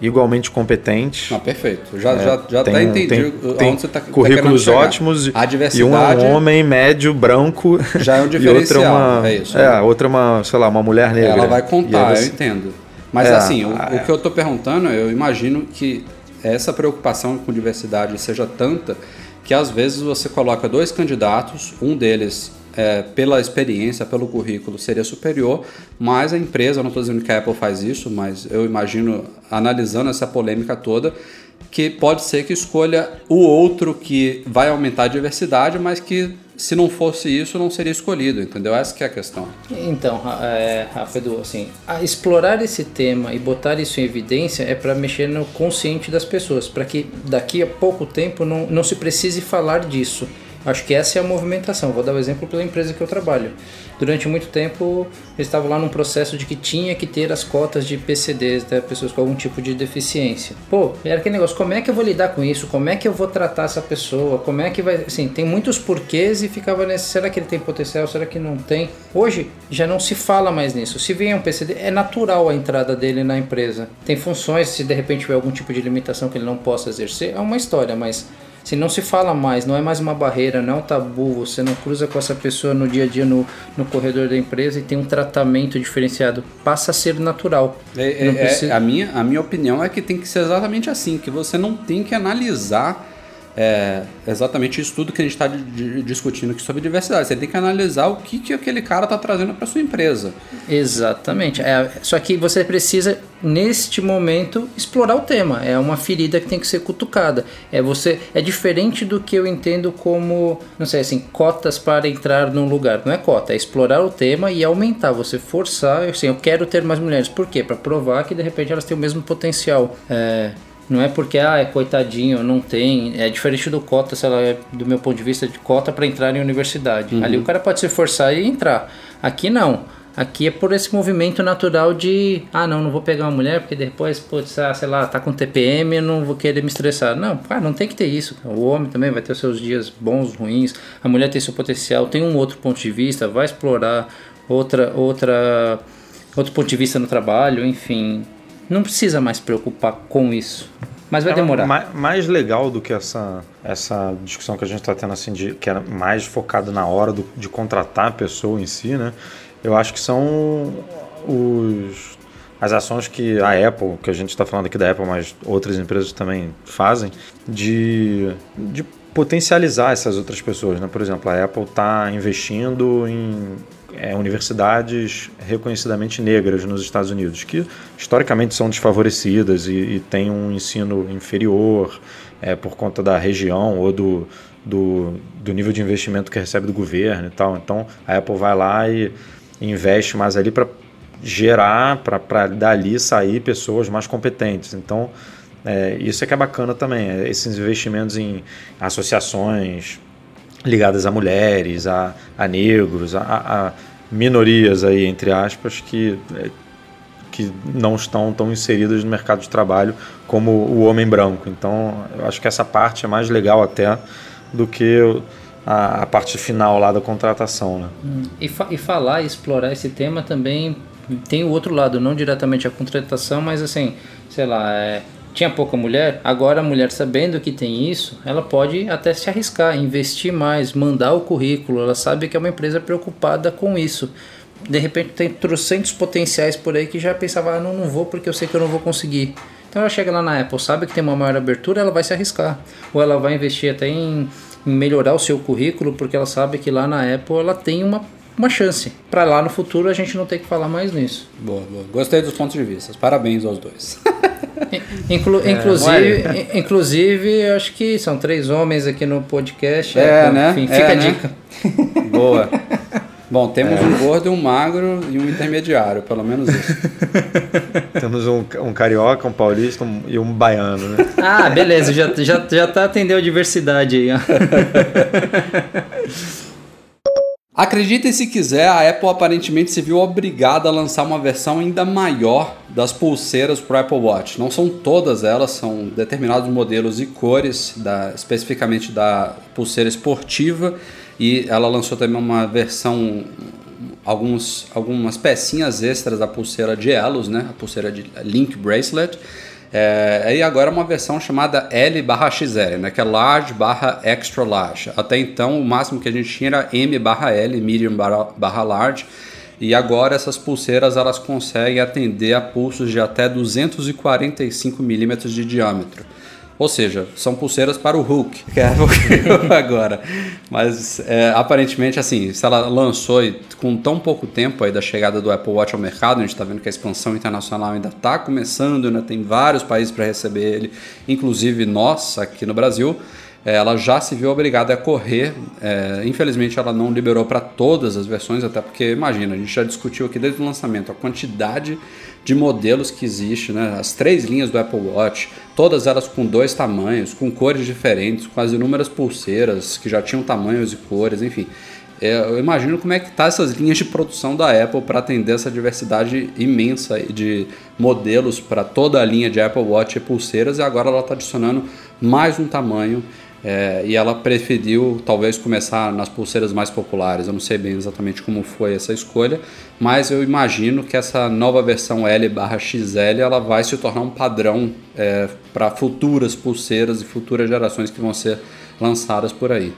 igualmente competentes. Ah, perfeito. Já, é, já, já tem, até entendi tem, tem onde você está Currículos tá ótimos a diversidade, e um é um homem médio, branco. Já é um diferencial. <laughs> e outra é uma, é isso. É, outra é uma, sei lá, uma mulher negra. Ela vai contar, você... eu entendo. Mas é, assim, o, o que eu estou perguntando, eu imagino que essa preocupação com diversidade seja tanta que às vezes você coloca dois candidatos, um deles é, pela experiência, pelo currículo, seria superior, mas a empresa, não estou dizendo que a Apple faz isso, mas eu imagino, analisando essa polêmica toda, que pode ser que escolha o outro que vai aumentar a diversidade, mas que se não fosse isso, não seria escolhido, entendeu? Essa que é a questão. Então, é, Rafa Edu, assim, explorar esse tema e botar isso em evidência é para mexer no consciente das pessoas, para que daqui a pouco tempo não, não se precise falar disso. Acho que essa é a movimentação. Vou dar o um exemplo pela empresa que eu trabalho. Durante muito tempo, eu estava lá num processo de que tinha que ter as cotas de PCDs, né, pessoas com algum tipo de deficiência. Pô, era aquele negócio, como é que eu vou lidar com isso? Como é que eu vou tratar essa pessoa? Como é que vai... Assim, tem muitos porquês e ficava nesse, será que ele tem potencial? Será que não tem? Hoje, já não se fala mais nisso. Se vier um PCD, é natural a entrada dele na empresa. Tem funções, se de repente tiver algum tipo de limitação que ele não possa exercer, é uma história, mas se não se fala mais, não é mais uma barreira, não é um tabu, você não cruza com essa pessoa no dia a dia no, no corredor da empresa e tem um tratamento diferenciado, passa a ser natural. É, é, precisa... é, a, minha, a minha opinião é que tem que ser exatamente assim, que você não tem que analisar é exatamente isso tudo que a gente está discutindo aqui sobre diversidade. Você tem que analisar o que, que aquele cara está trazendo para sua empresa. Exatamente. É, só que você precisa, neste momento, explorar o tema. É uma ferida que tem que ser cutucada. É você é diferente do que eu entendo como, não sei assim, cotas para entrar num lugar. Não é cota, é explorar o tema e aumentar. Você forçar, assim, eu quero ter mais mulheres. Por quê? Para provar que de repente elas têm o mesmo potencial. É, não é porque, ah, é coitadinho, não tem. É diferente do cota, sei lá, é do meu ponto de vista, de cota para entrar em universidade. Uhum. Ali o cara pode se forçar e entrar. Aqui não. Aqui é por esse movimento natural de, ah, não, não vou pegar uma mulher porque depois, putz, ah, sei lá, tá com TPM, não vou querer me estressar. Não, cara, não tem que ter isso. O homem também vai ter os seus dias bons, ruins. A mulher tem seu potencial, tem um outro ponto de vista, vai explorar outra, outra, outro ponto de vista no trabalho, enfim não precisa mais preocupar com isso. Mas vai demorar. Mais, mais legal do que essa, essa discussão que a gente está tendo, assim, de, que é mais focado na hora do, de contratar a pessoa em si, né? Eu acho que são os, as ações que a Apple, que a gente está falando aqui da Apple, mas outras empresas também fazem, de, de potencializar essas outras pessoas. Né? Por exemplo, a Apple está investindo em é, universidades reconhecidamente negras nos Estados Unidos, que historicamente são desfavorecidas e, e têm um ensino inferior é, por conta da região ou do, do, do, nível de investimento que recebe do governo e tal. Então a Apple vai lá e investe mais ali para gerar, para dali sair pessoas mais competentes. Então é, isso é que é bacana também, é esses investimentos em associações ligadas a mulheres, a, a negros, a, a, minorias aí, entre aspas, que, é, que não estão tão inseridas no mercado de trabalho como o homem branco. Então, eu acho que essa parte é mais legal até do que a, a parte final lá da contratação. Né? Hum. E, fa e falar e explorar esse tema também tem o outro lado, não diretamente a contratação, mas assim, sei lá, é, tinha pouca mulher, agora a mulher sabendo que tem isso, ela pode até se arriscar, investir mais, mandar o currículo, ela sabe que é uma empresa preocupada com isso. De repente tem trocentos potenciais por aí que já pensava, ah, não, não vou porque eu sei que eu não vou conseguir. Então ela chega lá na Apple, sabe que tem uma maior abertura, ela vai se arriscar. Ou ela vai investir até em, em melhorar o seu currículo, porque ela sabe que lá na Apple ela tem uma uma chance. Para lá no futuro a gente não ter que falar mais nisso. Boa, boa. Gostei dos pontos de vista. Parabéns aos dois. Inclu <laughs> é, inclusive, inclusive, acho que são três homens aqui no podcast. É, é né? Enfim, fica é, a né? dica. <laughs> Boa. Bom, temos é. um gordo, um magro e um intermediário, pelo menos isso. <laughs> temos um, um carioca, um paulista um, e um baiano, né? Ah, beleza, já, já, já tá atendendo a diversidade aí. Ó. Acreditem se quiser, a Apple aparentemente se viu obrigada a lançar uma versão ainda maior das pulseiras para o Apple Watch. Não são todas elas, são determinados modelos e cores, da, especificamente da pulseira esportiva, e ela lançou também uma versão, alguns, algumas pecinhas extras da pulseira de Elos, né? a pulseira de Link Bracelet. É, e agora uma versão chamada L barra XL, né, que é large barra extra large. Até então o máximo que a gente tinha era M barra L, medium barra, barra large. E agora essas pulseiras elas conseguem atender a pulsos de até 245 milímetros de diâmetro. Ou seja, são pulseiras para o Hulk, <laughs> que é agora. Mas é, aparentemente, assim, se ela lançou e com tão pouco tempo aí da chegada do Apple Watch ao mercado, a gente está vendo que a expansão internacional ainda está começando, né? tem vários países para receber ele, inclusive nós aqui no Brasil. É, ela já se viu obrigada a correr. É, infelizmente, ela não liberou para todas as versões, até porque, imagina, a gente já discutiu aqui desde o lançamento a quantidade de modelos que existe, né? as três linhas do Apple Watch, todas elas com dois tamanhos, com cores diferentes, com as inúmeras pulseiras que já tinham tamanhos e cores, enfim. É, eu imagino como é que tá essas linhas de produção da Apple para atender essa diversidade imensa de modelos para toda a linha de Apple Watch e pulseiras e agora ela está adicionando mais um tamanho é, e ela preferiu talvez começar nas pulseiras mais populares. Eu não sei bem exatamente como foi essa escolha, mas eu imagino que essa nova versão L/XL ela vai se tornar um padrão é, para futuras pulseiras e futuras gerações que vão ser lançadas por aí.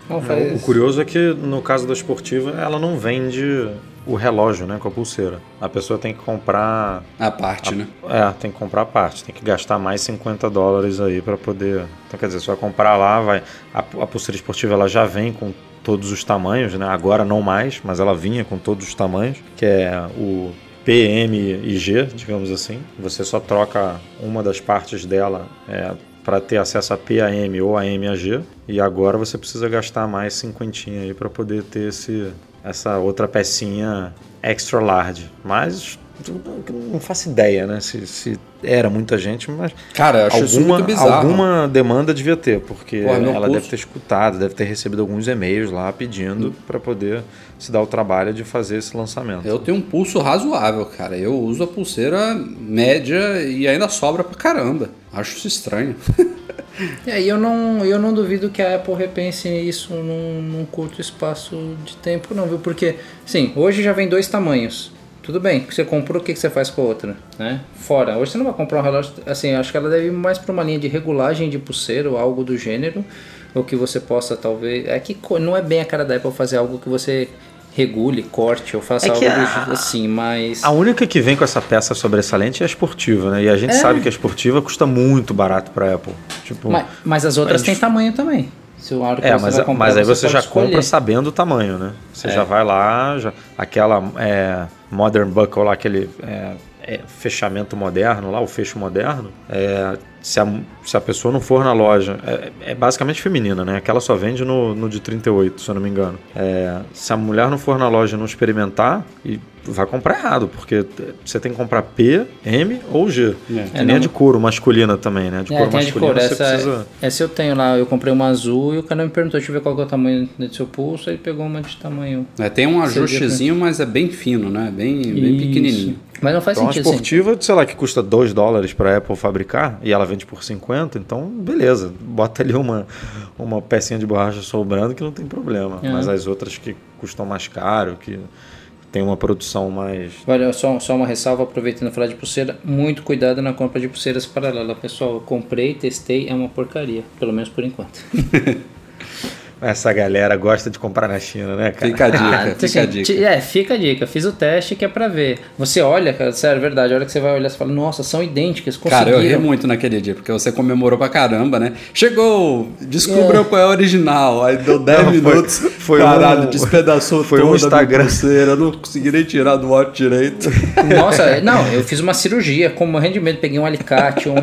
É, o curioso é que no caso da esportiva ela não vende o relógio, né, com a pulseira. A pessoa tem que comprar a parte, a, né? É, tem que comprar a parte, tem que gastar mais 50 dólares aí para poder. Então, quer dizer, você vai comprar lá, vai a, a pulseira esportiva ela já vem com todos os tamanhos, né? Agora não mais, mas ela vinha com todos os tamanhos, que é o PM e G, digamos assim. Você só troca uma das partes dela é, para ter acesso a PAM ou a MAG. E agora você precisa gastar mais cinquentinha aí para poder ter esse essa outra pecinha extra large. Mas não faço ideia, né? Se, se era muita gente, mas. Cara, eu acho alguma, bizarro. Alguma demanda devia ter, porque Porra, ela pulso... deve ter escutado, deve ter recebido alguns e-mails lá pedindo hum. para poder se dar o trabalho de fazer esse lançamento. Eu tenho um pulso razoável, cara. Eu uso a pulseira média e ainda sobra pra caramba. Acho isso estranho. <laughs> É, e eu não, eu não duvido que a Apple repense isso num, num curto espaço de tempo, não, viu? Porque, sim, hoje já vem dois tamanhos. tudo bem, você comprou, o que, que você faz com a outra? Né? Fora, hoje você não vai comprar um relógio, assim, acho que ela deve ir mais para uma linha de regulagem de pulseira ou algo do gênero, ou que você possa talvez. É que não é bem a cara da Apple fazer algo que você regule, corte ou faça É algo a- assim, mas. A única que vem com essa peça sobressalente é a esportiva, né? E a gente É. sabe que a esportiva custa muito barato pra Apple. Tipo, Mas, mas as outras têm tamanho também. Se o É, você mas, comprar, mas aí você pode já escolher. compra sabendo o tamanho, né? Você É. já vai lá, já, aquela é, Modern Buckle lá, aquele é, é, fechamento moderno lá, o fecho moderno, é, se, a, se a pessoa não for na loja, é, é basicamente feminina, né? Aquela só vende no, no de 38, se eu não me engano. É, se a mulher não for na loja e não experimentar, e vai comprar errado, porque você tem que comprar P, M ou G. É. É, nem a não- de couro masculina também, né? De É, couro de masculina cor. você Essa, precisa... essa eu tenho lá. Eu comprei uma azul e o cara me perguntou, deixa eu ver qual é o tamanho do seu pulso. Ele pegou uma de tamanho. É, tem um ajustezinho, mas é bem fino, né? Bem, bem pequenininho. Mas não faz Então, uma sentido. assim. esportiva, sei lá, que custa 2 dólares para a Apple fabricar e ela vende por 50, então beleza, bota ali uma, uma pecinha de borracha sobrando que não tem problema. É. Mas as outras que custam mais caro, que tem uma produção mais. Olha, só, só uma ressalva, aproveitando falar de pulseira, muito cuidado na compra de pulseiras paralelas. Pessoal, eu comprei, testei, é uma porcaria, pelo menos por enquanto. <laughs> Essa galera gosta de comprar na China, né, cara? Fica a dica, Ah, fica assim, a dica. É, fica a dica. Fiz o teste que é pra ver. Você olha, cara, sério, verdade. A hora que você vai olhar, você fala, nossa, são idênticas, Cara, eu ri muito naquele dia, porque você comemorou pra caramba, né? Chegou! Descobriu qual é o original. Aí deu 10 Não, foi- minutos. foi caralho, um- despedaçou foi um toda a Instagram. minha pulseira. Não consegui nem tirar do watch direito. <laughs> Nossa, é- não, eu fiz uma cirurgia, com morrendo de medo, peguei um alicate, um,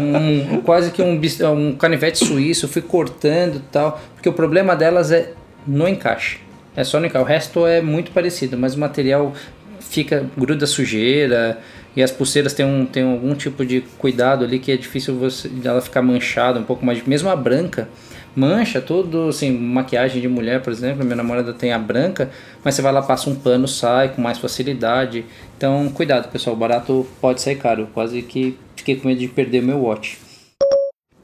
um- quase que um, um canivete suíço, fui cortando e tal, porque o problema delas é no encaixe. É só no encaixe. O resto é muito parecido, mas o material fica gruda sujeira e as pulseiras têm, um, têm algum tipo de cuidado ali que é difícil você ela ficar manchada um pouco mais. Mesmo a branca mancha tudo, assim, maquiagem de mulher, por exemplo, minha namorada tem a branca, mas você vai lá passa um pano, sai com mais facilidade. Então, cuidado, pessoal, barato pode sair caro. Quase que fiquei com medo de perder meu watch.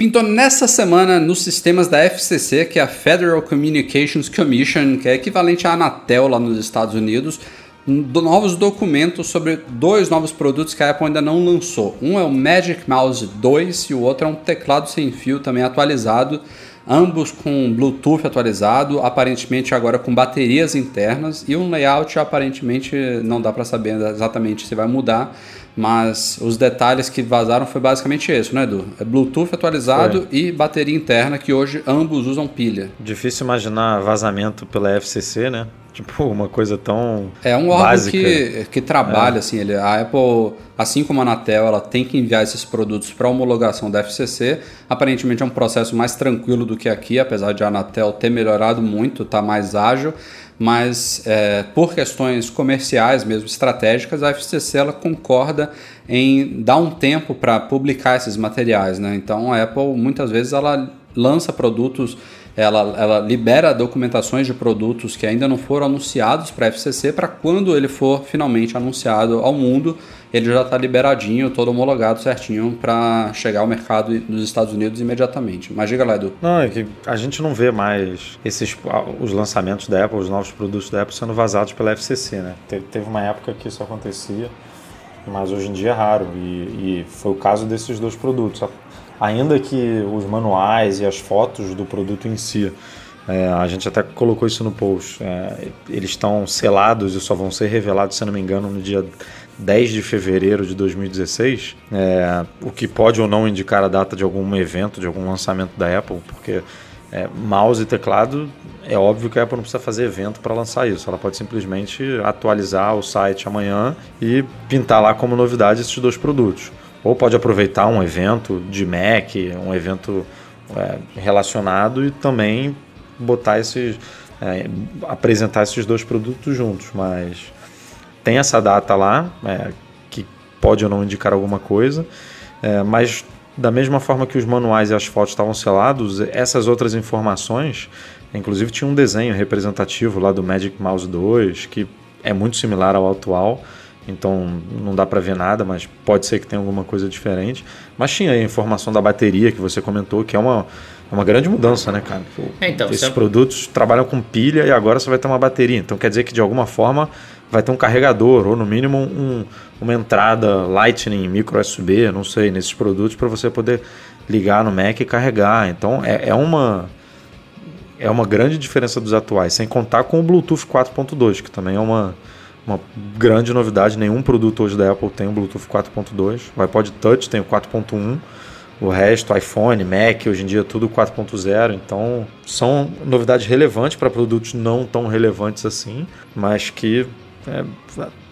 Pintou nessa semana nos sistemas da FCC, que é a Federal Communications Commission, que é equivalente à Anatel lá nos Estados Unidos, do- novos documentos sobre dois novos produtos que a Apple ainda não lançou. Um é o Magic Mouse 2 e o outro é um teclado sem fio também atualizado, ambos com Bluetooth atualizado, aparentemente agora com baterias internas e um layout aparentemente não dá para saber exatamente se vai mudar, mas os detalhes que vazaram foi basicamente isso, né, Edu? É Bluetooth atualizado e bateria interna que hoje ambos usam pilha. Difícil imaginar vazamento pela FCC, né? Tipo, uma coisa tão É um órgão básica. que, que trabalha, assim, ele, a Apple, assim como a Anatel, ela tem que enviar esses produtos para homologação da FCC. Aparentemente é um processo mais tranquilo do que aqui, apesar de a Anatel ter melhorado muito, tá mais ágil, mas é, por questões comerciais mesmo, estratégicas, a FCC ela concorda em dar um tempo para publicar esses materiais, né? Então a Apple muitas vezes ela lança produtos ela, ela libera documentações de produtos que ainda não foram anunciados para a FCC para quando ele for finalmente anunciado ao mundo, ele já está liberadinho, todo homologado certinho para chegar ao mercado dos Estados Unidos imediatamente. Mas diga lá, Edu. Não, é que a gente não vê mais esses os lançamentos da Apple, os novos produtos da Apple sendo vazados pela FCC, né? Te- Teve uma época que isso acontecia, mas hoje em dia é raro e, e foi o caso desses dois produtos. Ainda que os manuais e as fotos do produto em si, é, a gente até colocou isso no post, é, eles estão selados e só vão ser revelados, se não me engano, no dia 10 de fevereiro de 2016, é, o que pode ou não indicar a data de algum evento, de algum lançamento da Apple, porque é, mouse e teclado, é óbvio que a Apple não precisa fazer evento para lançar isso. Ela pode simplesmente atualizar o site amanhã e pintar lá como novidade esses dois produtos. Ou pode aproveitar um evento de Mac, um evento é, relacionado e também botar esses. é, apresentar esses dois produtos juntos. Mas tem essa data lá, é, que pode ou não indicar alguma coisa, é, mas da mesma forma que os manuais e as fotos estavam selados, essas outras informações, inclusive tinha um desenho representativo lá do Magic Mouse 2, que é muito similar ao atual, então não dá para ver nada, mas pode ser que tenha alguma coisa diferente. Mas tinha a informação da bateria que você comentou, que é uma, é uma grande mudança, né, cara? É, então, Esses se a- produtos trabalham com pilha e agora você vai ter uma bateria. Então quer dizer que de alguma forma vai ter um carregador, ou no mínimo um, uma entrada Lightning, micro USB, não sei, nesses produtos para você poder ligar no Mac e carregar. Então é, é uma é uma grande diferença dos atuais, sem contar com o Bluetooth 4.2, que também é uma, uma grande novidade. Nenhum produto hoje da Apple tem o Bluetooth 4.2. O iPod Touch tem o 4.1. O resto, iPhone, Mac, hoje em dia tudo 4.0. Então, são novidades relevantes para produtos não tão relevantes assim, mas que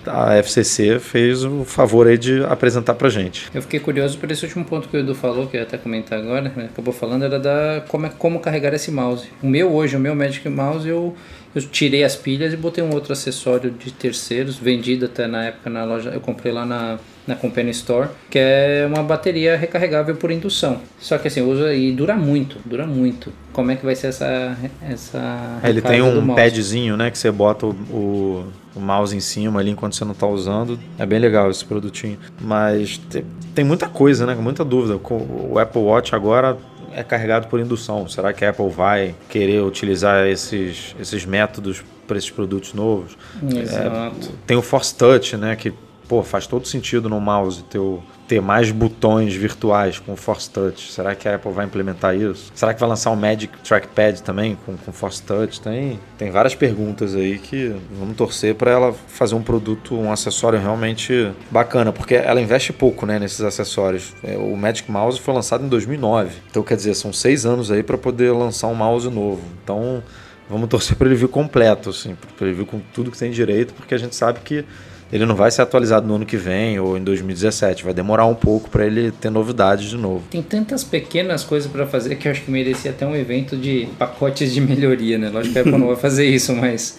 a FCC fez o favor aí de apresentar pra gente. Eu fiquei curioso por esse último ponto que o Edu falou, que eu ia até comentar agora, né? acabou falando, era da como, é, como carregar esse mouse. O meu hoje, o meu Magic Mouse, eu, eu tirei as pilhas e botei um outro acessório de terceiros, vendido até na época na loja, eu comprei lá na na Companion Store, que é uma bateria recarregável por indução. Só que assim, usa e dura muito, dura muito. Como é que vai ser essa essa é, Ele tem um padzinho, né, que você bota o, o, o, mouse em cima ali enquanto você não está usando. É bem legal esse produtinho. Mas tem, tem muita coisa, né, muita dúvida. O Apple Watch agora é carregado por indução. Será que a Apple vai querer utilizar esses, esses métodos para esses produtos novos? Exato. É, tem o Force Touch, né, que pô, faz todo sentido no mouse ter, ter mais botões virtuais com Force Touch. Será que a Apple vai implementar isso? Será que vai lançar um Magic Trackpad também com, com Force Touch? Tem, tem várias perguntas aí que vamos torcer para ela fazer um produto, um acessório realmente bacana, porque ela investe pouco né, nesses acessórios. É, o Magic Mouse foi lançado em 2009, então quer dizer, são seis anos aí para poder lançar um mouse novo. Então vamos torcer para ele vir completo, assim, para ele vir com tudo que tem direito, porque a gente sabe que ele não vai ser atualizado no ano que vem ou em 2017. Vai demorar um pouco para ele ter novidades de novo. Tem tantas pequenas coisas para fazer que eu acho que merecia até um evento de pacotes de melhoria, né? Lógico que a Apple não vai <laughs> fazer isso, mas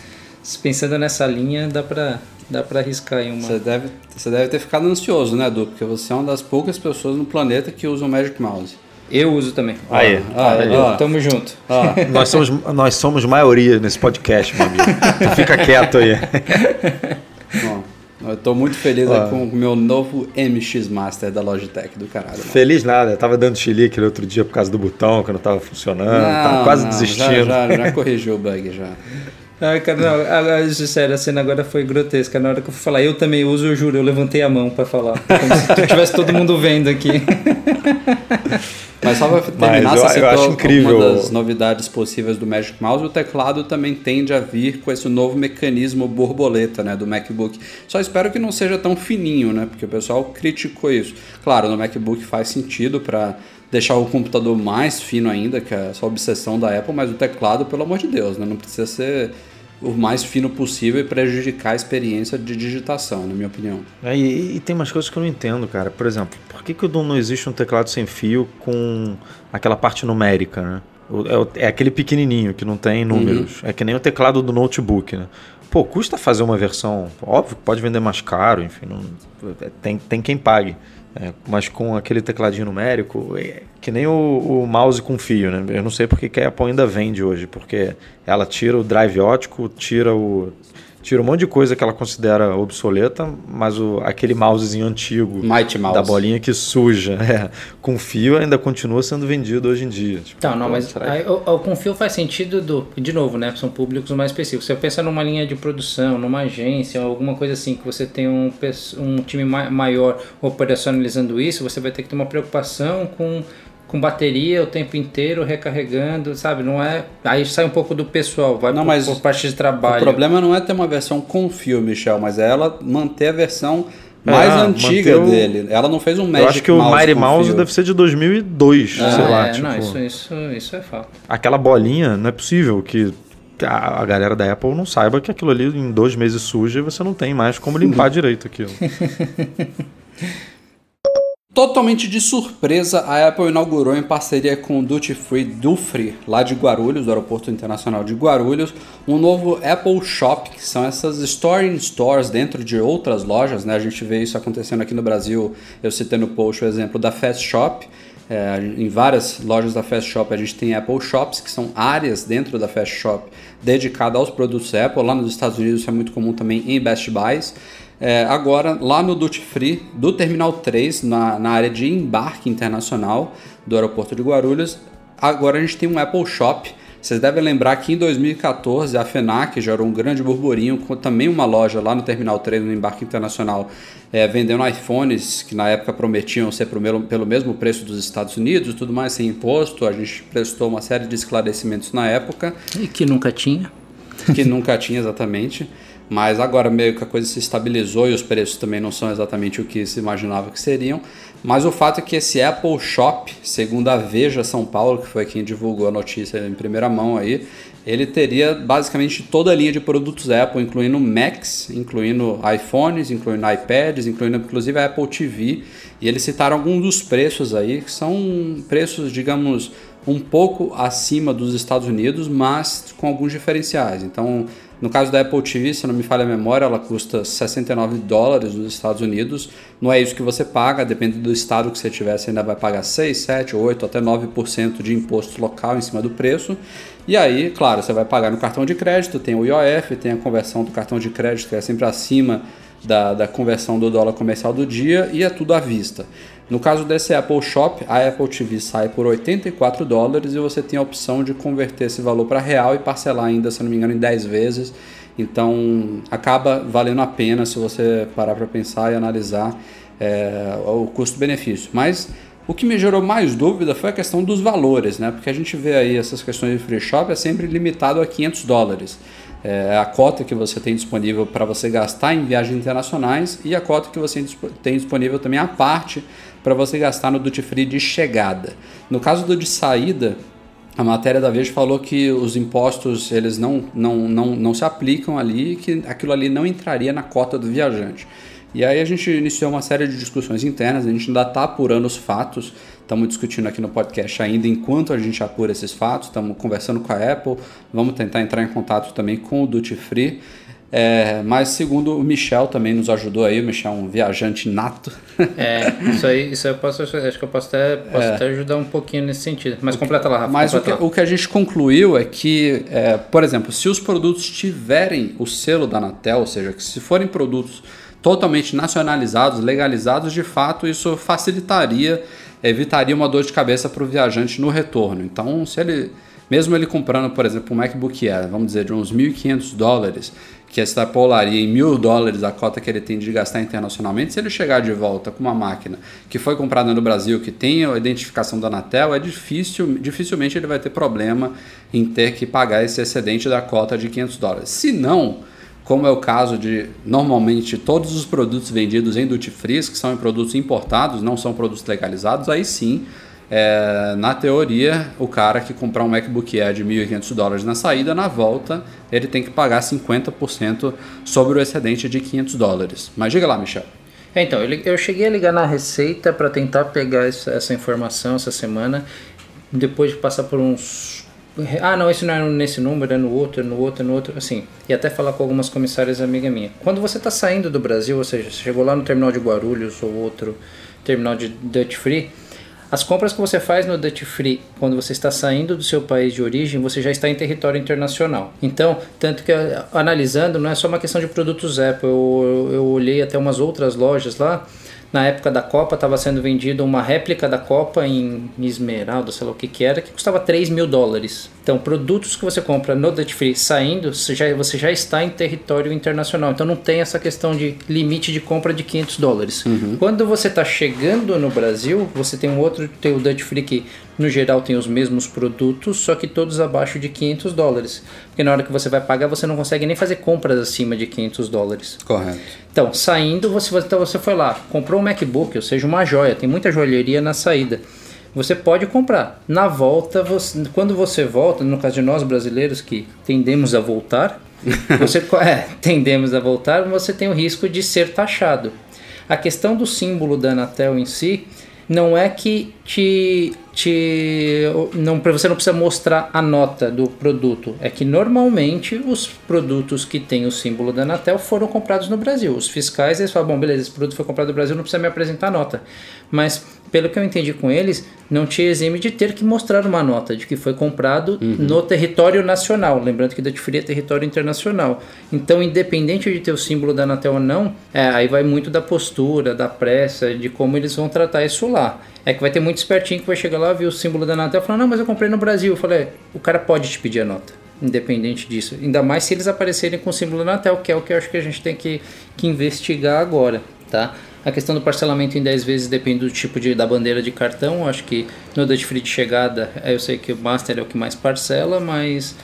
pensando nessa linha, dá para dá para arriscar aí uma. Você deve, você deve ter ficado ansioso, né, Du? Porque você é uma das poucas pessoas no planeta que usam Magic Mouse. Eu uso também. Aí, ah, aí, ó. tamo junto. <laughs> nós, somos, nós somos maioria nesse podcast, meu amigo. <laughs> Fica quieto aí. Eu tô muito feliz com o meu novo MX Master da Logitech do caralho. Mano. Feliz nada, eu tava dando chilique no outro dia por causa do botão que não tava funcionando, não, tava quase não, desistindo. Já, já, já corrigiu o bug já. <laughs> Ai, cara, não, agora, sério, a cena agora foi grotesca. Na hora que eu fui falar, eu também uso, eu juro, eu levantei a mão para falar. Como se tivesse todo mundo vendo aqui. <laughs> Mas só para terminar, Mas eu, eu acho incrível. uma das novidades possíveis do Magic Mouse, o teclado também tende a vir com esse novo mecanismo borboleta né, do MacBook. Só espero que não seja tão fininho, né? Porque o pessoal criticou isso. Claro, no MacBook faz sentido para deixar o computador mais fino ainda, que é essa obsessão da Apple, mas o teclado, pelo amor de Deus, né? Não precisa ser o mais fino possível e prejudicar a experiência de digitação, na minha opinião. É, e, e, tem umas coisas que eu não entendo, cara. Por exemplo, por que, que não existe um teclado sem fio com aquela parte numérica, né? É, é aquele pequenininho que não tem números. Uhum. É que nem o teclado do notebook, né? Pô, custa fazer uma versão. Óbvio que pode vender mais caro, enfim, não, tem, tem quem pague. É, mas com aquele tecladinho numérico, é, que nem o, o, mouse com fio, né? Eu não sei porque que a Apple ainda vende hoje, porque ela tira o drive ótico, tira o tira um monte de coisa que ela considera obsoleta, mas o, aquele mousezinho antigo mouse. da bolinha que suja, <laughs> é, com fio ainda continua sendo vendido hoje em dia. Tipo, tá, não, mas aí, o, o, com fio faz sentido do, de novo, né? São públicos mais específicos. Você pensa numa linha de produção, numa agência, alguma coisa assim, que você tem um, um time maior operacionalizando isso, você vai ter que ter uma preocupação com com bateria o tempo inteiro recarregando, sabe? Não é. Aí sai um pouco do pessoal, vai não, por, mas por parte de trabalho. O problema não é ter uma versão com fio, Michel, mas é ela manter a versão mais é, antiga o... dele. Ela não fez um Magic Eu acho que o Mighty Mouse fio. deve ser de 2002, é, sei lá. É, tipo, não, isso, isso, isso é fato. Aquela bolinha, não é possível que a, a galera da Apple não saiba que aquilo ali em dois meses suja e você não tem mais como limpar <laughs> direito aquilo. <laughs> Totalmente de surpresa, a Apple inaugurou em parceria com o Duty Free Dufry, lá de Guarulhos, do Aeroporto Internacional de Guarulhos, um novo Apple Shop, que são essas store in stores dentro de outras lojas, né? A gente vê isso acontecendo aqui no Brasil, eu citei no post o exemplo da Fast Shop, é, em várias lojas da Fast Shop a gente tem Apple Shops, que são áreas dentro da Fast Shop dedicadas aos produtos Apple. Lá nos Estados Unidos isso é muito comum também em Best Buys. É, agora, lá no Duty Free do Terminal 3, na, na área de embarque internacional do aeroporto de Guarulhos, agora a gente tem um Apple Shop Vocês devem lembrar que em 2014 a FENAC gerou um grande burburinho com também uma loja lá no Terminal 3 no Embarque Internacional é, vendendo iPhones que na época prometiam ser pelo, pelo mesmo preço dos Estados Unidos, tudo mais sem imposto. A gente prestou uma série de esclarecimentos na época. E que nunca tinha. Que nunca tinha exatamente. Mas agora meio que a coisa se estabilizou e os preços também não são exatamente o que se imaginava que seriam. Mas o fato é que esse Apple Shop, segundo a Veja São Paulo, que foi quem divulgou a notícia em primeira mão aí, ele teria basicamente toda a linha de produtos Apple, incluindo Macs, incluindo iPhones, incluindo iPads, incluindo inclusive a Apple TV. E eles citaram alguns dos preços aí, que são preços, digamos, um pouco acima dos Estados Unidos, mas com alguns diferenciais. Então, no caso da Apple TV, se não me falha a memória, ela custa 69 dólares nos Estados Unidos. Não é isso que você paga, depende do estado que você tiver, você ainda vai pagar 6, 7, 8, até 9% de imposto local em cima do preço. E aí, claro, você vai pagar no cartão de crédito, tem o IOF, tem a conversão do cartão de crédito, que é sempre acima da, da conversão do dólar comercial do dia, e é tudo à vista. No caso desse Apple Shop, a Apple TV sai por 84 dólares e você tem a opção de converter esse valor para real e parcelar ainda, se não me engano, em 10 vezes. Então acaba valendo a pena se você parar para pensar e analisar é, o custo-benefício. Mas o que me gerou mais dúvida foi a questão dos valores, né? Porque a gente vê aí essas questões de free shop é sempre limitado a 500 dólares. É a cota que você tem disponível para você gastar em viagens internacionais e a cota que você tem disponível também a parte para você gastar no duty free de chegada. No caso do de saída, a matéria da Veja falou que os impostos eles não, não, não, não se aplicam ali, que aquilo ali não entraria na cota do viajante. E aí a gente iniciou uma série de discussões internas, a gente ainda está apurando os fatos, estamos discutindo aqui no podcast ainda enquanto a gente apura esses fatos, estamos conversando com a Apple, vamos tentar entrar em contato também com o Duty Free. É, mas segundo o Michel também nos ajudou aí, o Michel é um viajante nato. É, isso aí, isso aí eu posso, acho que eu posso até, posso é. até ajudar um pouquinho nesse sentido. Mas completa lá, Rafa. Mas o que, o que, a gente concluiu é que, é, por exemplo, se os produtos tiverem o selo da Anatel, ou seja, que se forem produtos totalmente nacionalizados, legalizados, de fato isso facilitaria, evitaria uma dor de cabeça para o viajante no retorno. Então, se ele, mesmo ele comprando, por exemplo, um MacBook Air, vamos dizer, de uns 1.500 dólares, que extrapolaria em mil dólares a cota que ele tem de gastar internacionalmente, se ele chegar de volta com uma máquina que foi comprada no Brasil, que tem a identificação da Anatel, é difícil, dificilmente ele vai ter problema em ter que pagar esse excedente da cota de 500 dólares. Se não, como é o caso de normalmente todos os produtos vendidos em duty free, que são produtos importados, não são produtos legalizados, aí sim, é, na teoria, o cara que comprar um MacBook Air de 1.500 dólares na saída, na volta, ele tem que pagar 50% sobre o excedente de 500 dólares. Mas diga lá, Michel. É, então, eu cheguei a ligar na Receita para tentar pegar essa informação essa semana, depois de passar por uns ah, não, esse não é nesse número, é no outro, é no outro, é no outro, assim. E até falar com algumas comissárias amiga minha. Quando você está saindo do Brasil, ou seja, você chegou lá no terminal de Guarulhos ou outro terminal de Dutch Free, as compras que você faz no Dutch Free, quando você está saindo do seu país de origem, você já está em território internacional. Então, tanto que analisando, não é só uma questão de produtos Apple. Eu, eu olhei até umas outras lojas lá na época da Copa estava sendo vendido uma réplica da Copa em esmeralda, sei lá o que que era, que custava 3 mil dólares. Então, produtos que você compra no Duty Free saindo, você já, você já está em território internacional. Então, não tem essa questão de limite de compra de 500 dólares. Uhum. Quando você está chegando no Brasil, você tem um outro, tem o Duty Free que no geral tem os mesmos produtos, só que todos abaixo de 500 dólares. Porque na hora que você vai pagar, você não consegue nem fazer compras acima de 500 dólares. Correto. Então, saindo, você, então você foi lá, comprou um MacBook, ou seja, uma joia, tem muita joalheria na saída. Você pode comprar. Na volta, você, quando você volta, no caso de nós brasileiros que tendemos a voltar, <laughs> você é, tendemos a voltar, você tem o risco de ser taxado. A questão do símbolo da Anatel em si não é que te, te não você não precisa mostrar a nota do produto. É que normalmente os produtos que têm o símbolo da Anatel foram comprados no Brasil. Os fiscais eles falam bom beleza esse produto foi comprado no Brasil não precisa me apresentar a nota. Mas pelo que eu entendi com eles, não te exime de ter que mostrar uma nota de que foi comprado uhum. no território nacional. Lembrando que Duty Free é território internacional. Então, independente de ter o símbolo da Anatel ou não, é, aí vai muito da postura, da pressa, de como eles vão tratar isso lá. É que vai ter muito espertinho que vai chegar lá, ver o símbolo da Anatel e falar, não, mas eu comprei no Brasil. Eu falei, o cara pode te pedir a nota, independente disso. Ainda mais se eles aparecerem com o símbolo da Anatel, que é o que eu acho que a gente tem que, que investigar agora, tá? A questão do parcelamento em 10 vezes depende do tipo de, da bandeira de cartão. Acho que no Dutch Free de chegada, eu sei que o Master é o que mais parcela, mas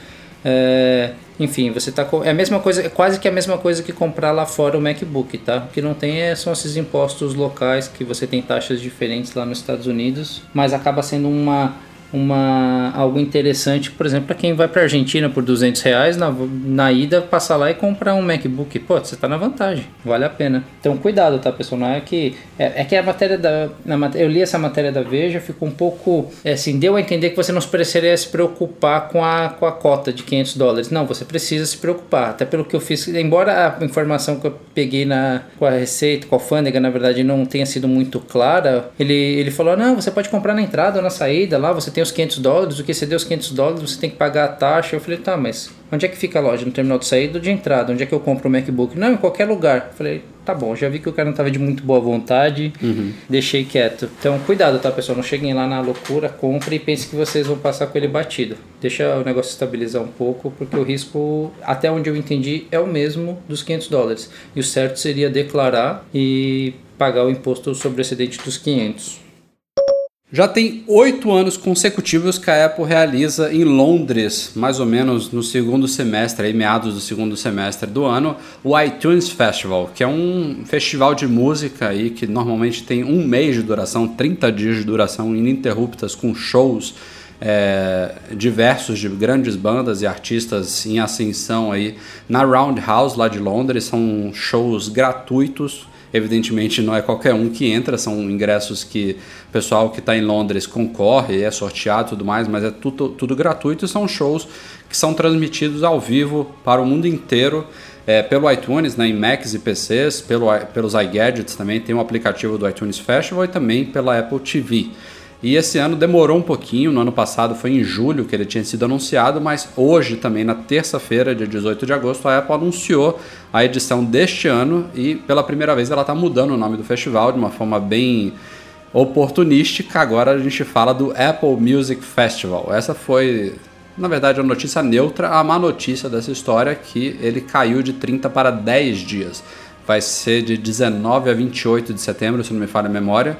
é, enfim, você tá é a mesma coisa, é quase que a mesma coisa que comprar lá fora o MacBook, tá? O que não tem é, são esses impostos locais que você tem taxas diferentes lá nos Estados Unidos, mas acaba sendo uma uma algo interessante, por exemplo, para quem vai para Argentina por 200 reais na, na ida passar lá e comprar um MacBook, pô, você está na vantagem, vale a pena. Então cuidado, tá, pessoal? Não é que é, é que a matéria da na, eu li essa matéria da Veja, ficou um pouco é, assim, deu a entender que você não precisaria se preocupar com a com a cota de 500 dólares. Não, você precisa se preocupar. Até pelo que eu fiz, embora a informação que eu peguei na com a receita, com a alfândega, na verdade, não tenha sido muito clara, ele ele falou: "Não, você pode comprar na entrada ou na saída, lá você tem os 500 dólares, o que deu os 500 dólares, você tem que pagar a taxa. Eu falei, tá, mas onde é que fica a loja? No terminal de saída ou de entrada? Onde é que eu compro o MacBook? Não, em qualquer lugar. Eu falei, tá bom, já vi que o cara não estava de muito boa vontade, uhum. deixei quieto. Então, cuidado, tá, pessoal? Não cheguem lá na loucura, compre e pense que vocês vão passar com ele batido. Deixa o negócio estabilizar um pouco, porque o risco, até onde eu entendi, é o mesmo dos 500 dólares. E o certo seria declarar e pagar o imposto sobre o excedente dos 500. Já tem oito anos consecutivos que a Apple realiza em Londres, mais ou menos no segundo semestre, aí, meados do segundo semestre do ano, o iTunes Festival, que é um festival de música aí que normalmente tem um mês de duração, 30 dias de duração ininterruptas, com shows é, diversos de grandes bandas e artistas em ascensão aí na Roundhouse lá de Londres. São shows gratuitos Evidentemente não é qualquer um que entra, são ingressos que o pessoal que está em Londres concorre, é sorteado e tudo mais, mas é tudo, tudo gratuito e são shows que são transmitidos ao vivo para o mundo inteiro. É, pelo iTunes, né, em Macs e PCs, pelo, pelos iGadgets também, tem um aplicativo do iTunes Festival e também pela Apple TV. E esse ano demorou um pouquinho, no ano passado foi em julho que ele tinha sido anunciado, mas hoje também, na terça-feira, dia 18 de agosto, a Apple anunciou a edição deste ano e pela primeira vez ela está mudando o nome do festival de uma forma bem oportunística. Agora a gente fala do Apple Music Festival. Essa foi, na verdade, a notícia neutra. A má notícia dessa história é que ele caiu de 30 para 10 dias. Vai ser de 19 a 28 de setembro, se não me falha a memória.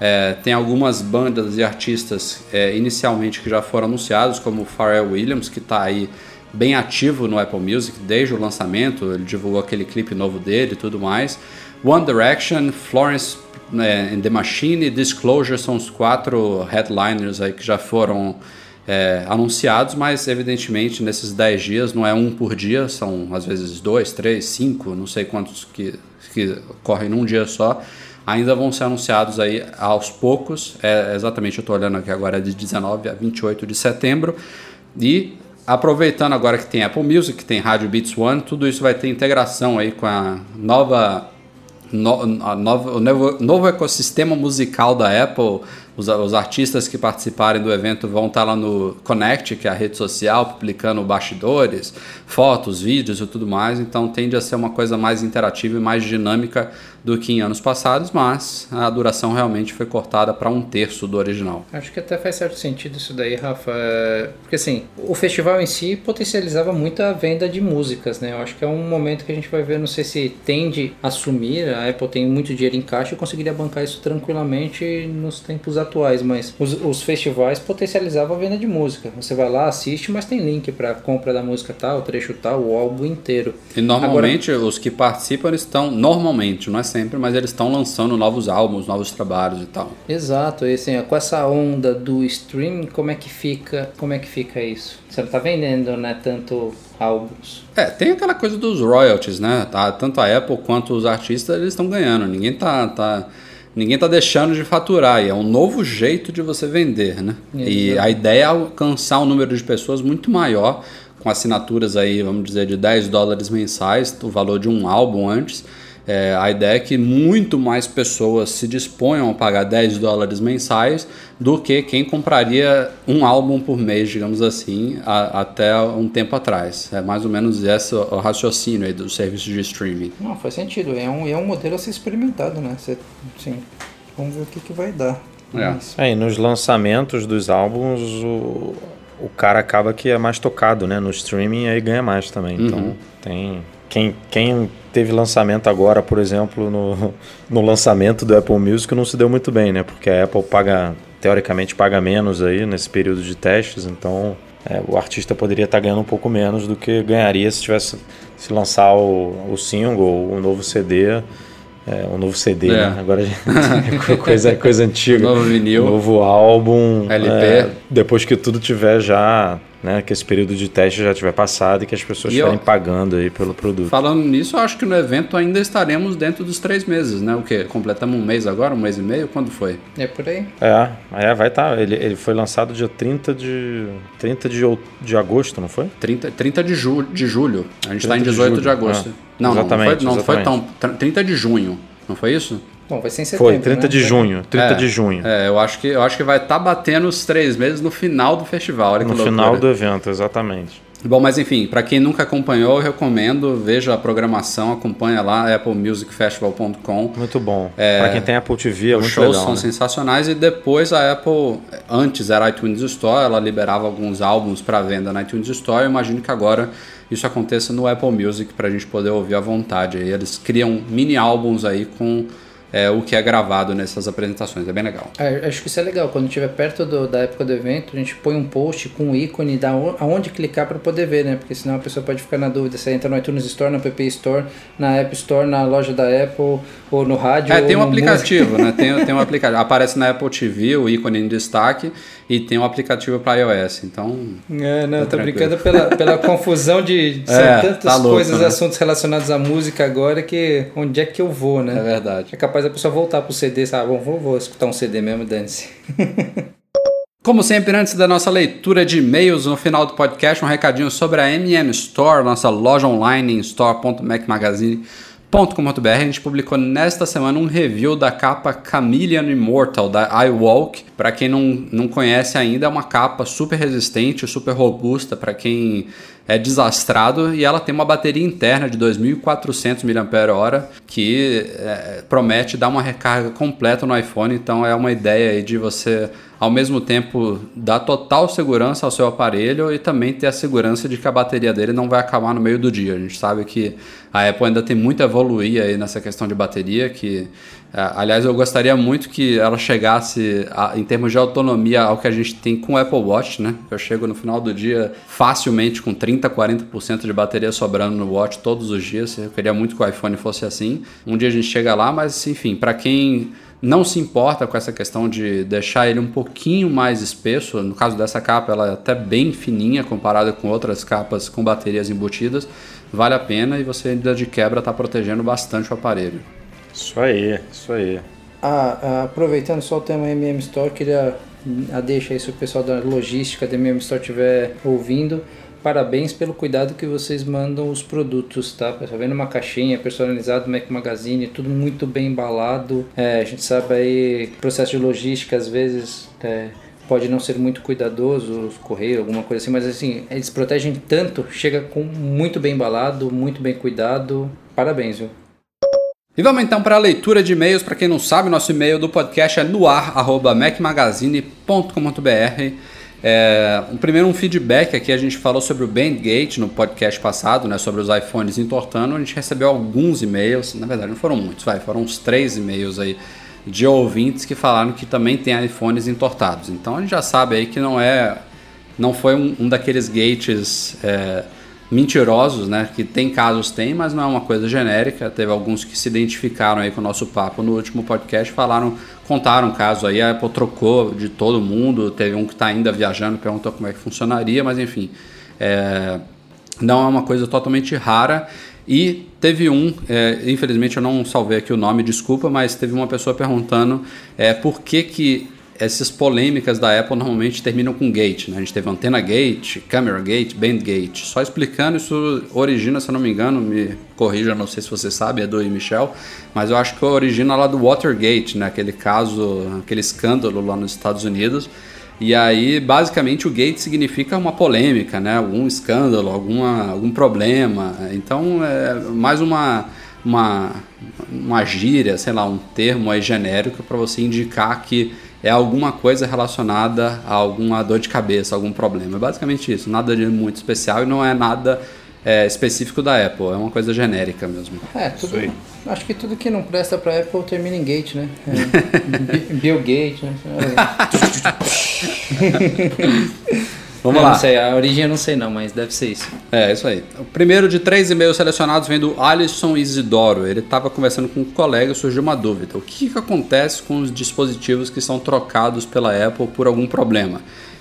É, tem algumas bandas e artistas é, inicialmente que já foram anunciados, como Pharrell Williams, que está aí bem ativo no Apple Music desde o lançamento, ele divulgou aquele clipe novo dele e tudo mais. One Direction, Florence é, and the Machine e Disclosure são os quatro headliners aí que já foram é, anunciados, mas evidentemente nesses 10 dias não é um por dia, são às vezes dois, três, cinco, não sei quantos que, que correm num dia só ainda vão ser anunciados aí aos poucos. É, exatamente, eu estou olhando aqui agora é de 19 a 28 de setembro. E aproveitando agora que tem Apple Music, que tem Rádio Beats One, tudo isso vai ter integração aí com a nova, no, nova o novo, novo ecossistema musical da Apple. Os, os, artistas que participarem do evento vão estar lá no Connect, que é a rede social, publicando bastidores, fotos, vídeos e tudo mais. Então tende a ser uma coisa mais interativa e mais dinâmica do que em anos passados, mas a duração realmente foi cortada para um terço do original. Acho que até faz certo sentido isso daí, Rafa, é, porque assim, o festival em si potencializava muito a venda de músicas, né? Eu acho que é um momento que a gente vai ver, não sei se tende a assumir, a Apple tem muito dinheiro em caixa e conseguiria bancar isso tranquilamente nos tempos atuais, mas os, os festivais potencializavam a venda de música. Você vai lá, assiste, mas tem link para compra da música tal, trecho tal, o álbum inteiro. E normalmente Agora, os que participam estão normalmente, não é sempre sempre, mas eles estão lançando novos álbuns, novos trabalhos e tal. Exato, e assim, com essa onda do streaming, como é que fica, como é que fica isso? Você não tá vendendo, né, tanto álbuns. É, tem aquela coisa dos royalties, né? Tá, tanto a Apple quanto os artistas, eles estão ganhando. Ninguém tá, tá ninguém está deixando de faturar. E é um novo jeito de você vender, né? Exato. E a ideia é alcançar um número de pessoas muito maior, com assinaturas aí, vamos dizer, de 10 dólares mensais, o valor de um álbum antes. É, a ideia é que muito mais pessoas se disponham a pagar 10 dólares mensais do que quem compraria um álbum por mês, digamos assim, a, até um tempo atrás. É mais ou menos esse o raciocínio aí do serviço de streaming. Não, faz sentido. É um, é um modelo a ser experimentado, né? Você, sim, vamos ver o que, que vai dar. É. É, e nos lançamentos dos álbuns, o, o cara acaba que é mais tocado, né? No streaming aí ganha mais também. Uhum. Então tem. Quem, quem teve lançamento agora, por exemplo, no, no lançamento do Apple Music não se deu muito bem, né? Porque a Apple paga, teoricamente, paga menos aí nesse período de testes, então é, o artista poderia estar ganhando um pouco menos do que ganharia se tivesse se lançar o, o single, o novo CD. É, um novo CD, É. né? Agora é <laughs> coisa, coisa antiga. Novo vinil. Novo álbum. LP. é, depois que tudo tiver já, né? Que esse período de teste já tiver passado e que as pessoas estiverem pagando aí pelo produto. Falando nisso, eu acho que no evento ainda estaremos dentro dos três meses, né? O quê? Completamos um mês agora, um mês e meio? Quando foi? É por aí. É, é vai estar. Ele, ele foi lançado dia 30 de. 30 de, de agosto, não foi? 30, 30 de, ju de julho. A gente está em 30 de 18 de, julho, agosto. é. Não, Exatamente, não, não foi, não foi tão. 30 de junho, não foi isso? Bom, vai ser em setembro. Foi, 30 né? de junho. 30 É, de junho. É, eu acho que, eu acho que vai estar batendo os três meses no final do festival. Olha no final do evento, exatamente. Bom, mas enfim, para quem nunca acompanhou, eu recomendo, veja a programação, acompanha lá, applemusicfestival.com. Muito bom. É, pra quem tem Apple TV, é Os muito shows legal. são né? sensacionais e depois a Apple, antes era iTunes Store, ela liberava alguns álbuns para venda na iTunes Store. Eu imagino que agora isso aconteça no Apple Music para a gente poder ouvir à vontade. Aí eles criam mini álbuns aí com é, o que é gravado nessas apresentações. É bem legal. É, acho que isso é legal. Quando estiver perto do- da época do evento, a gente põe um post com um ícone da on- aonde clicar para poder ver, né? Porque senão a pessoa pode ficar na dúvida se entra no iTunes Store, no App Store, na App Store, na loja da Apple ou no rádio. É, tem um aplicativo, né? Tem, tem um aplicativo. Aparece na Apple TV o ícone em destaque e tem um aplicativo para iOS. Então. É, não, Tá tô tranquilo. brincando pela, pela <laughs> confusão de são É, tantas tá louco, coisas, né? assuntos relacionados à música agora que onde é que eu vou, né? é verdade. É capaz da pessoa voltar pro CD, sabe? Bom, vou, vou escutar um CD mesmo, dane-se. <laughs> Como sempre, antes da nossa leitura de e-mails no final do podcast, um recadinho sobre a MM Store, nossa loja online em store.macmagazine.com.br. A gente publicou nesta semana um review da capa Chameleon Immortal da iWalk. Para quem não, não conhece ainda, é uma capa super resistente, super robusta para quem é desastrado e ela tem uma bateria interna de 2.400 mAh que é, promete dar uma recarga completa no iPhone. Então é uma ideia aí de você ao mesmo tempo dar total segurança ao seu aparelho e também ter a segurança de que a bateria dele não vai acabar no meio do dia. A gente sabe que a Apple ainda tem muito a evoluir aí nessa questão de bateria, que é, aliás eu gostaria muito que ela chegasse a- em termos de autonomia ao que a gente tem com o Apple Watch, né? Eu chego no final do dia facilmente com 30, 40% de bateria sobrando no Watch todos os dias. Eu queria muito que o iPhone fosse assim. Um dia a gente chega lá, mas enfim, para quem não se importa com essa questão de deixar ele um pouquinho mais espesso. No caso dessa capa, ela é até bem fininha comparada com outras capas com baterias embutidas. Vale a pena e você ainda de quebra está protegendo bastante o aparelho. Isso aí, isso aí. Ah, ah, aproveitando só o tema MM Store, queria a deixa aí se o pessoal da logística da MM Store estiver ouvindo. Parabéns pelo cuidado que vocês mandam os produtos, tá? Tá vendo uma caixinha personalizada do Mac Magazine, tudo muito bem embalado. É, a gente sabe aí, processo de logística às vezes é, pode não ser muito cuidadoso, os correio, alguma coisa assim, mas assim, eles protegem tanto, chega com muito bem embalado, muito bem cuidado. Parabéns, viu? E vamos então para a leitura de e-mails. Para quem não sabe, nosso e-mail do podcast é noar.macmagazine.com.br. É, primeiro um feedback aqui, a gente falou sobre o Bandgate no podcast passado, né, sobre os iPhones entortando. A gente recebeu alguns e-mails, na verdade não foram muitos, vai, foram uns três e-mails aí de ouvintes que falaram que também tem iPhones entortados. Então a gente já sabe aí que não é, não foi um, um daqueles gates é, mentirosos, né? Que tem casos, tem, mas não é uma coisa genérica. Teve alguns que se identificaram aí com o nosso papo no último podcast, falaram, contaram um caso aí, a Apple trocou de todo mundo, teve um que está ainda viajando, perguntou como é que funcionaria, mas enfim, é, não é uma coisa totalmente rara. E teve um, é, infelizmente eu não salvei aqui o nome, desculpa, mas teve uma pessoa perguntando é, por que que essas polêmicas da Apple normalmente terminam com gate, né? A gente teve antena gate, camera gate, band gate. Só explicando, isso origina, se eu não me engano, me corrija, não sei se você sabe, é do Michel, mas eu acho que origina lá do Watergate, né? Aquele caso, aquele escândalo lá nos Estados Unidos. E aí, basicamente, o gate significa uma polêmica, né? Algum escândalo, alguma, algum problema. Então, é mais uma, uma, uma gíria, sei lá, um termo aí genérico para você indicar que é alguma coisa relacionada a alguma dor de cabeça, algum problema. É basicamente isso, nada de muito especial e não é nada é, específico da Apple, é uma coisa genérica mesmo. É, tudo, acho que tudo que não presta para Apple termina em gate, né? É, <laughs> Bill Gates, né? <laughs> <laughs> Vamos eu lá. Não sei, a origem eu não sei não, mas deve ser isso. É, isso aí. O primeiro de três e-mails selecionados vem do Alisson Isidoro. Ele estava conversando com um colega e surgiu uma dúvida. O que, que acontece com os dispositivos que são trocados pela Apple por algum problema?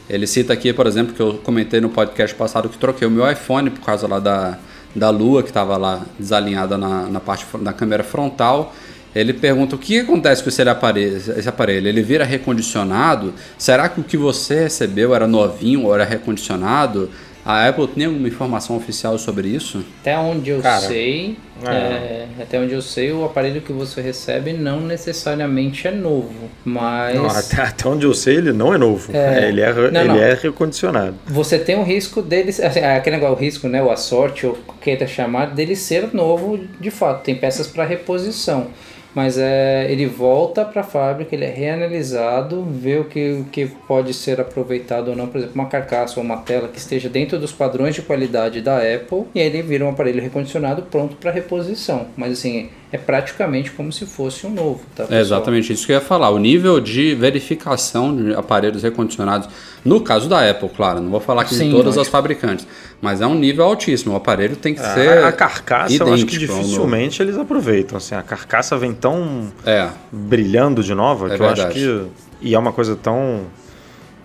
Ele cita aqui, por exemplo, que eu comentei no podcast passado que troquei o meu iPhone por causa lá da, da lua que estava lá desalinhada na, na parte da câmera frontal. Ele pergunta o que acontece com esse aparelho, esse aparelho. Ele vira recondicionado? Será que o que você recebeu era novinho ou era recondicionado? A Apple tem alguma informação oficial sobre isso? Até onde eu Cara, sei, é. é, até onde eu sei, o aparelho que você recebe não necessariamente é novo, mas Não, até, até onde eu sei, ele não é novo. É. Ele, é, Não, ele não. é recondicionado. você tem o risco dele, assim, é aquele negócio, o risco, né, ou a sorte, ou o que queira chamar, dele ser novo de fato. Tem peças para reposição. Mas é, ele volta para a fábrica, ele é reanalisado, vê o que, o que pode ser aproveitado ou não, por exemplo, uma carcaça ou uma tela que esteja dentro dos padrões de qualidade da Apple, e aí ele vira um aparelho recondicionado pronto para reposição. Mas assim, é praticamente como se fosse um novo, tá? É exatamente isso que eu ia falar. O nível de verificação de aparelhos recondicionados, no caso da Apple, claro, não vou falar aqui de Sim, todas as fabricantes, mas é um nível altíssimo. O aparelho tem que A- ser. a carcaça eu acho que idêntico dificilmente eles aproveitam. Assim, a carcaça vem tão É, brilhando de nova É que eu acho verdade. que. E é uma coisa tão.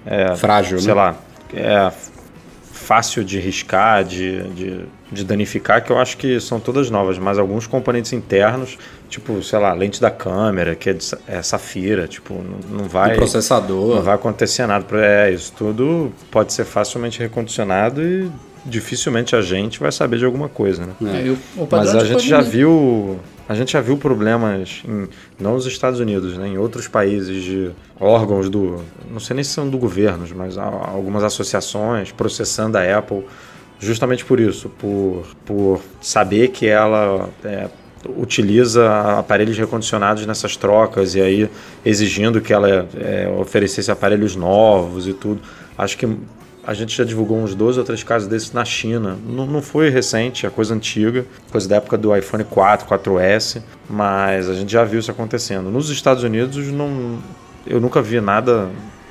é, frágil, sei né? lá, é fácil de riscar, de, de, de danificar, que eu acho que são todas novas, mas alguns componentes internos, tipo, sei lá, lente da câmera, que é, de é safira, tipo, não, não vai. O processador. Não vai acontecer nada. É, isso tudo pode ser facilmente recondicionado e dificilmente a gente vai saber de alguma coisa, né? É, o, o Mas a gente já viu. A gente já viu problemas, em, não nos Estados Unidos, né, em outros países de órgãos do. Não sei nem se são do governo, mas algumas associações processando a Apple justamente por isso, por, por saber que ela é, utiliza aparelhos recondicionados nessas trocas e aí exigindo que ela é, oferecesse aparelhos novos e tudo. Acho que a gente já divulgou uns dois ou três casos desses na China. Não, não foi recente, é coisa antiga, coisa da época do iPhone 4, 4S, mas a gente já viu isso acontecendo. Nos Estados Unidos, não, eu nunca vi nada,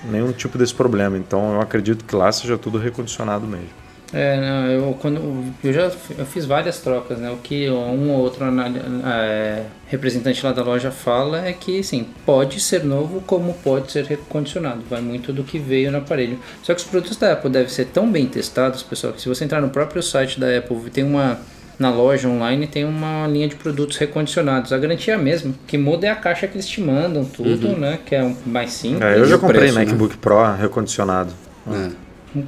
nenhum tipo desse problema, então eu acredito que lá seja tudo recondicionado mesmo. É, não, eu, quando, eu já eu fiz várias trocas, né? O que um ou outro é, representante lá da loja fala é que, sim, pode ser novo como pode ser recondicionado. Vai muito do que veio no aparelho. Só que os produtos da Apple devem ser tão bem testados, pessoal, que se você entrar no próprio site da Apple, tem uma... Na loja online tem uma linha de produtos recondicionados. A garantia é a mesma. O que muda é a caixa que eles te mandam, tudo, né? Que é um mais simples. É, eu já comprei preço, né? MacBook Pro recondicionado. É.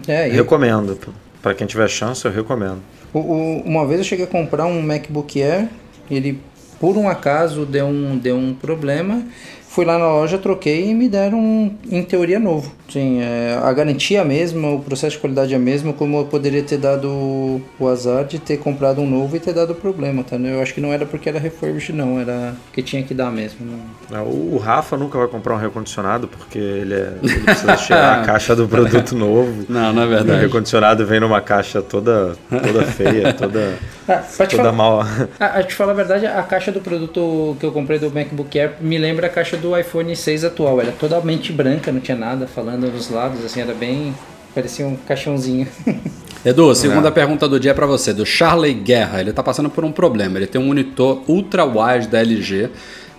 É, e- Recomendo. Para quem tiver chance, eu recomendo. O- o- uma vez eu cheguei a comprar um MacBook Air, ele por um acaso deu um, deu um problema. Fui lá na loja, troquei e me deram, um, em teoria, novo. Sim, é, a garantia é a mesma, o processo de qualidade é o mesmo, como eu poderia ter dado o azar de ter comprado um novo e ter dado problema, tá? Eu acho que não era porque era refurbished, não, era que tinha que dar mesmo. não. É, O o Rafa nunca vai comprar um recondicionado porque ele, é, ele precisa tirar a <laughs> caixa do produto novo. Não, não é O verdade. recondicionado vem numa caixa toda, toda feia, toda, <laughs> Ah, toda falar- mal. Ah, a te falar a verdade, a caixa do produto que eu comprei do MacBook Air me lembra a caixa do iPhone 6 atual. Era totalmente branca, não tinha nada falando nos lados, assim, era bem. parecia um caixãozinho. <laughs> Edu, segunda pergunta do dia é pra você, do Charlie Guerra. Ele tá passando por um problema. Ele tem um monitor ultra wide da LG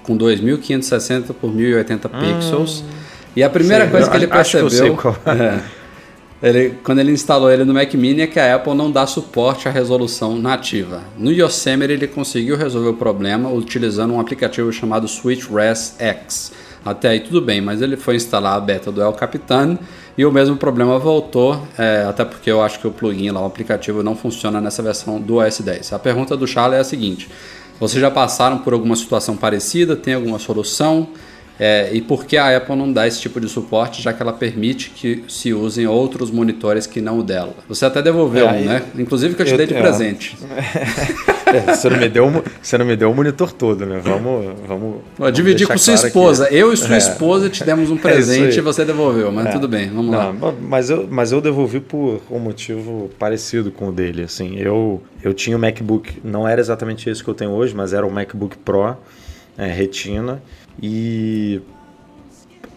com 2560 por 1080 pixels. E a primeira Sei, coisa que ele acho que eu percebeu, sei qual é, ele, quando ele instalou ele no Mac Mini, é que a Apple não dá suporte à resolução nativa. No Yosemite ele conseguiu resolver o problema utilizando um aplicativo chamado SwitchRes X. Até aí tudo bem, mas ele foi instalar a beta do El Capitan e o mesmo problema voltou, é, até porque eu acho que o plugin lá, o aplicativo, não funciona nessa versão do OS 10. A pergunta do Charlie é a seguinte: vocês já passaram por alguma situação parecida? Tem alguma solução? É, e por que a Apple não dá esse tipo de suporte, já que ela permite que se usem outros monitores que não o dela? Você até devolveu É, um, né? Inclusive que eu te eu- dei de é. presente. <laughs> É, você, não me deu, você não me deu o monitor todo, né? Vamos. vamos, vamos Dividir com sua claro esposa. aqui. Eu e sua É. esposa te demos um <laughs> isso presente e você devolveu, mas É. tudo bem, vamos lá. Não, mas eu, mas eu devolvi por um motivo parecido com o dele. Assim, eu, eu tinha o MacBook, não era exatamente esse que eu tenho hoje, mas era o MacBook Pro é, Retina e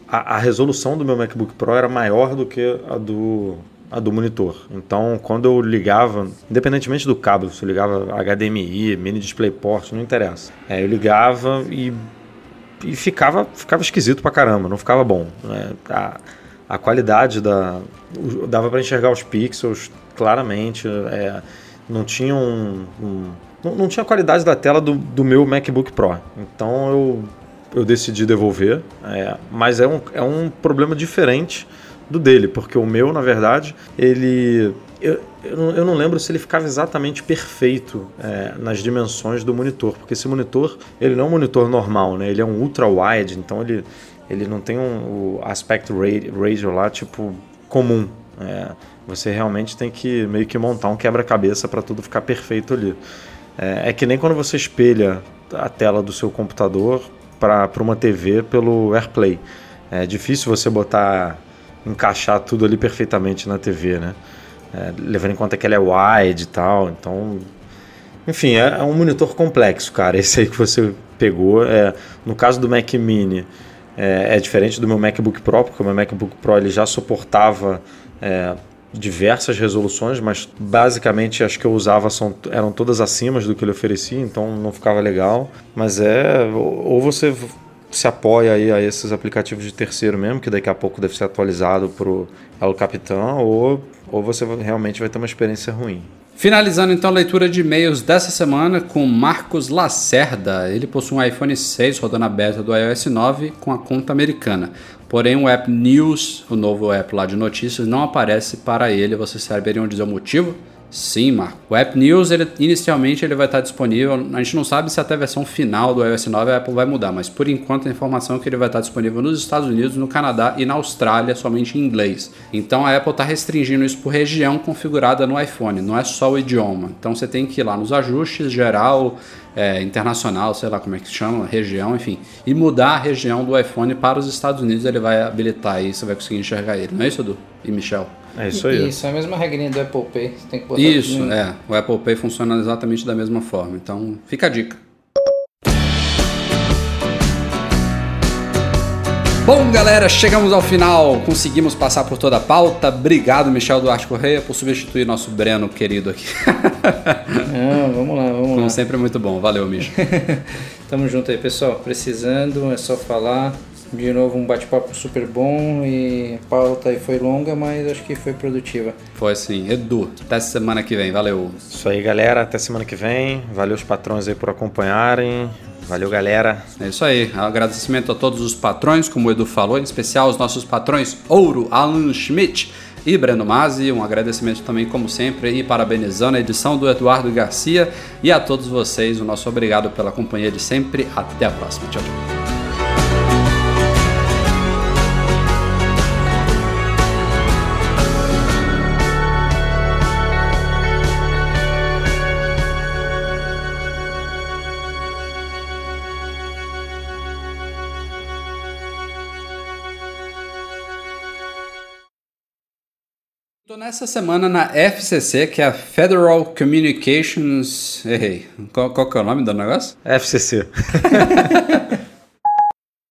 a, a resolução do meu MacBook Pro era maior do que a do, a do monitor. Então, quando eu ligava, independentemente do cabo, se eu ligava HDMI, mini DisplayPort, não interessa. É, eu ligava e e ficava, ficava esquisito pra caramba, não ficava bom. né? A, a qualidade da. dava pra enxergar os pixels claramente, é, não tinha um. um- não, não tinha a qualidade da tela do, do meu MacBook Pro. Então eu, eu decidi devolver, é, mas é um, é um problema diferente do dele, porque o meu, na verdade, ele. Eu, eu, não, eu não lembro se ele ficava exatamente perfeito é, nas dimensões do monitor, porque esse monitor ele não é um monitor normal, né? Ele é um ultra wide, então ele, ele não tem um, o aspect ra- ratio lá tipo comum. É, você realmente tem que meio que montar um quebra-cabeça para tudo ficar perfeito ali. É, é que nem quando você espelha a tela do seu computador para uma TV pelo AirPlay. É difícil você botar, encaixar tudo ali perfeitamente na TV, né? É, levando em conta que ela é wide e tal, então... Enfim, é, é um monitor complexo, cara. <laughs> Esse aí que você pegou. É, no caso do Mac Mini, é, é diferente do meu MacBook Pro, porque o meu MacBook Pro ele já suportava é, diversas resoluções, mas basicamente as que eu usava são, eram todas acima do que ele oferecia, então não ficava legal. Mas é, ou você se apoia aí a esses aplicativos de terceiro mesmo, que daqui a pouco deve ser atualizado pro El Capitão, ou, ou você realmente vai ter uma experiência ruim. Finalizando então a leitura de e-mails dessa semana com Marcos Lacerda. Ele possui um iPhone 6 rodando a beta do iOS 9 com a conta americana. Porém, o app News, o novo app lá de notícias, não aparece para ele. Vocês saberiam dizer o motivo? Sim, Marco. O App News, ele, inicialmente, ele vai estar disponível. A gente não sabe se até a versão final do iOS 9 a Apple vai mudar, mas por enquanto a informação é que ele vai estar disponível nos Estados Unidos, no Canadá e na Austrália somente em inglês. Então a Apple está restringindo isso por região configurada no iPhone, não é só o idioma. Então você tem que ir lá nos ajustes geral, é, internacional, sei lá como é que chama, região, enfim, e mudar a região do iPhone para os Estados Unidos. Ele vai habilitar aí, você vai conseguir enxergar ele, não é isso, Edu? E Michel? É isso aí. Isso, é a mesma regrinha do Apple Pay. Você tem que botar Isso, é. O Apple Pay funciona exatamente da mesma forma. Então, fica a dica. Bom, galera, chegamos ao final. Conseguimos passar por toda a pauta. Obrigado, Michel Duarte Correia, por substituir nosso Breno querido aqui. Ah, vamos lá, vamos Como lá. sempre, muito bom. Valeu, Michel. <laughs> Tamo junto aí, pessoal. Precisando, é só falar. De novo, um bate-papo super bom e a pauta aí foi longa, mas acho que foi produtiva. Foi assim. Edu, até semana que vem. Valeu. Isso aí, galera. Até semana que vem. Valeu os patrões aí por acompanharem. Valeu, galera. É isso aí. Agradecimento a todos os patrões, como o Edu falou, em especial os nossos patrões Ouro, Alan Schmidt e Breno Mazzi. Um agradecimento também, como sempre, e parabenizando a edição do Eduardo Garcia. E a todos vocês, o nosso obrigado pela companhia de sempre. Até a próxima. Tchau, tchau. Tô nessa semana na FCC, que é a Federal Communications. Errei. Qual, qual que é o nome do negócio? FCC. <laughs>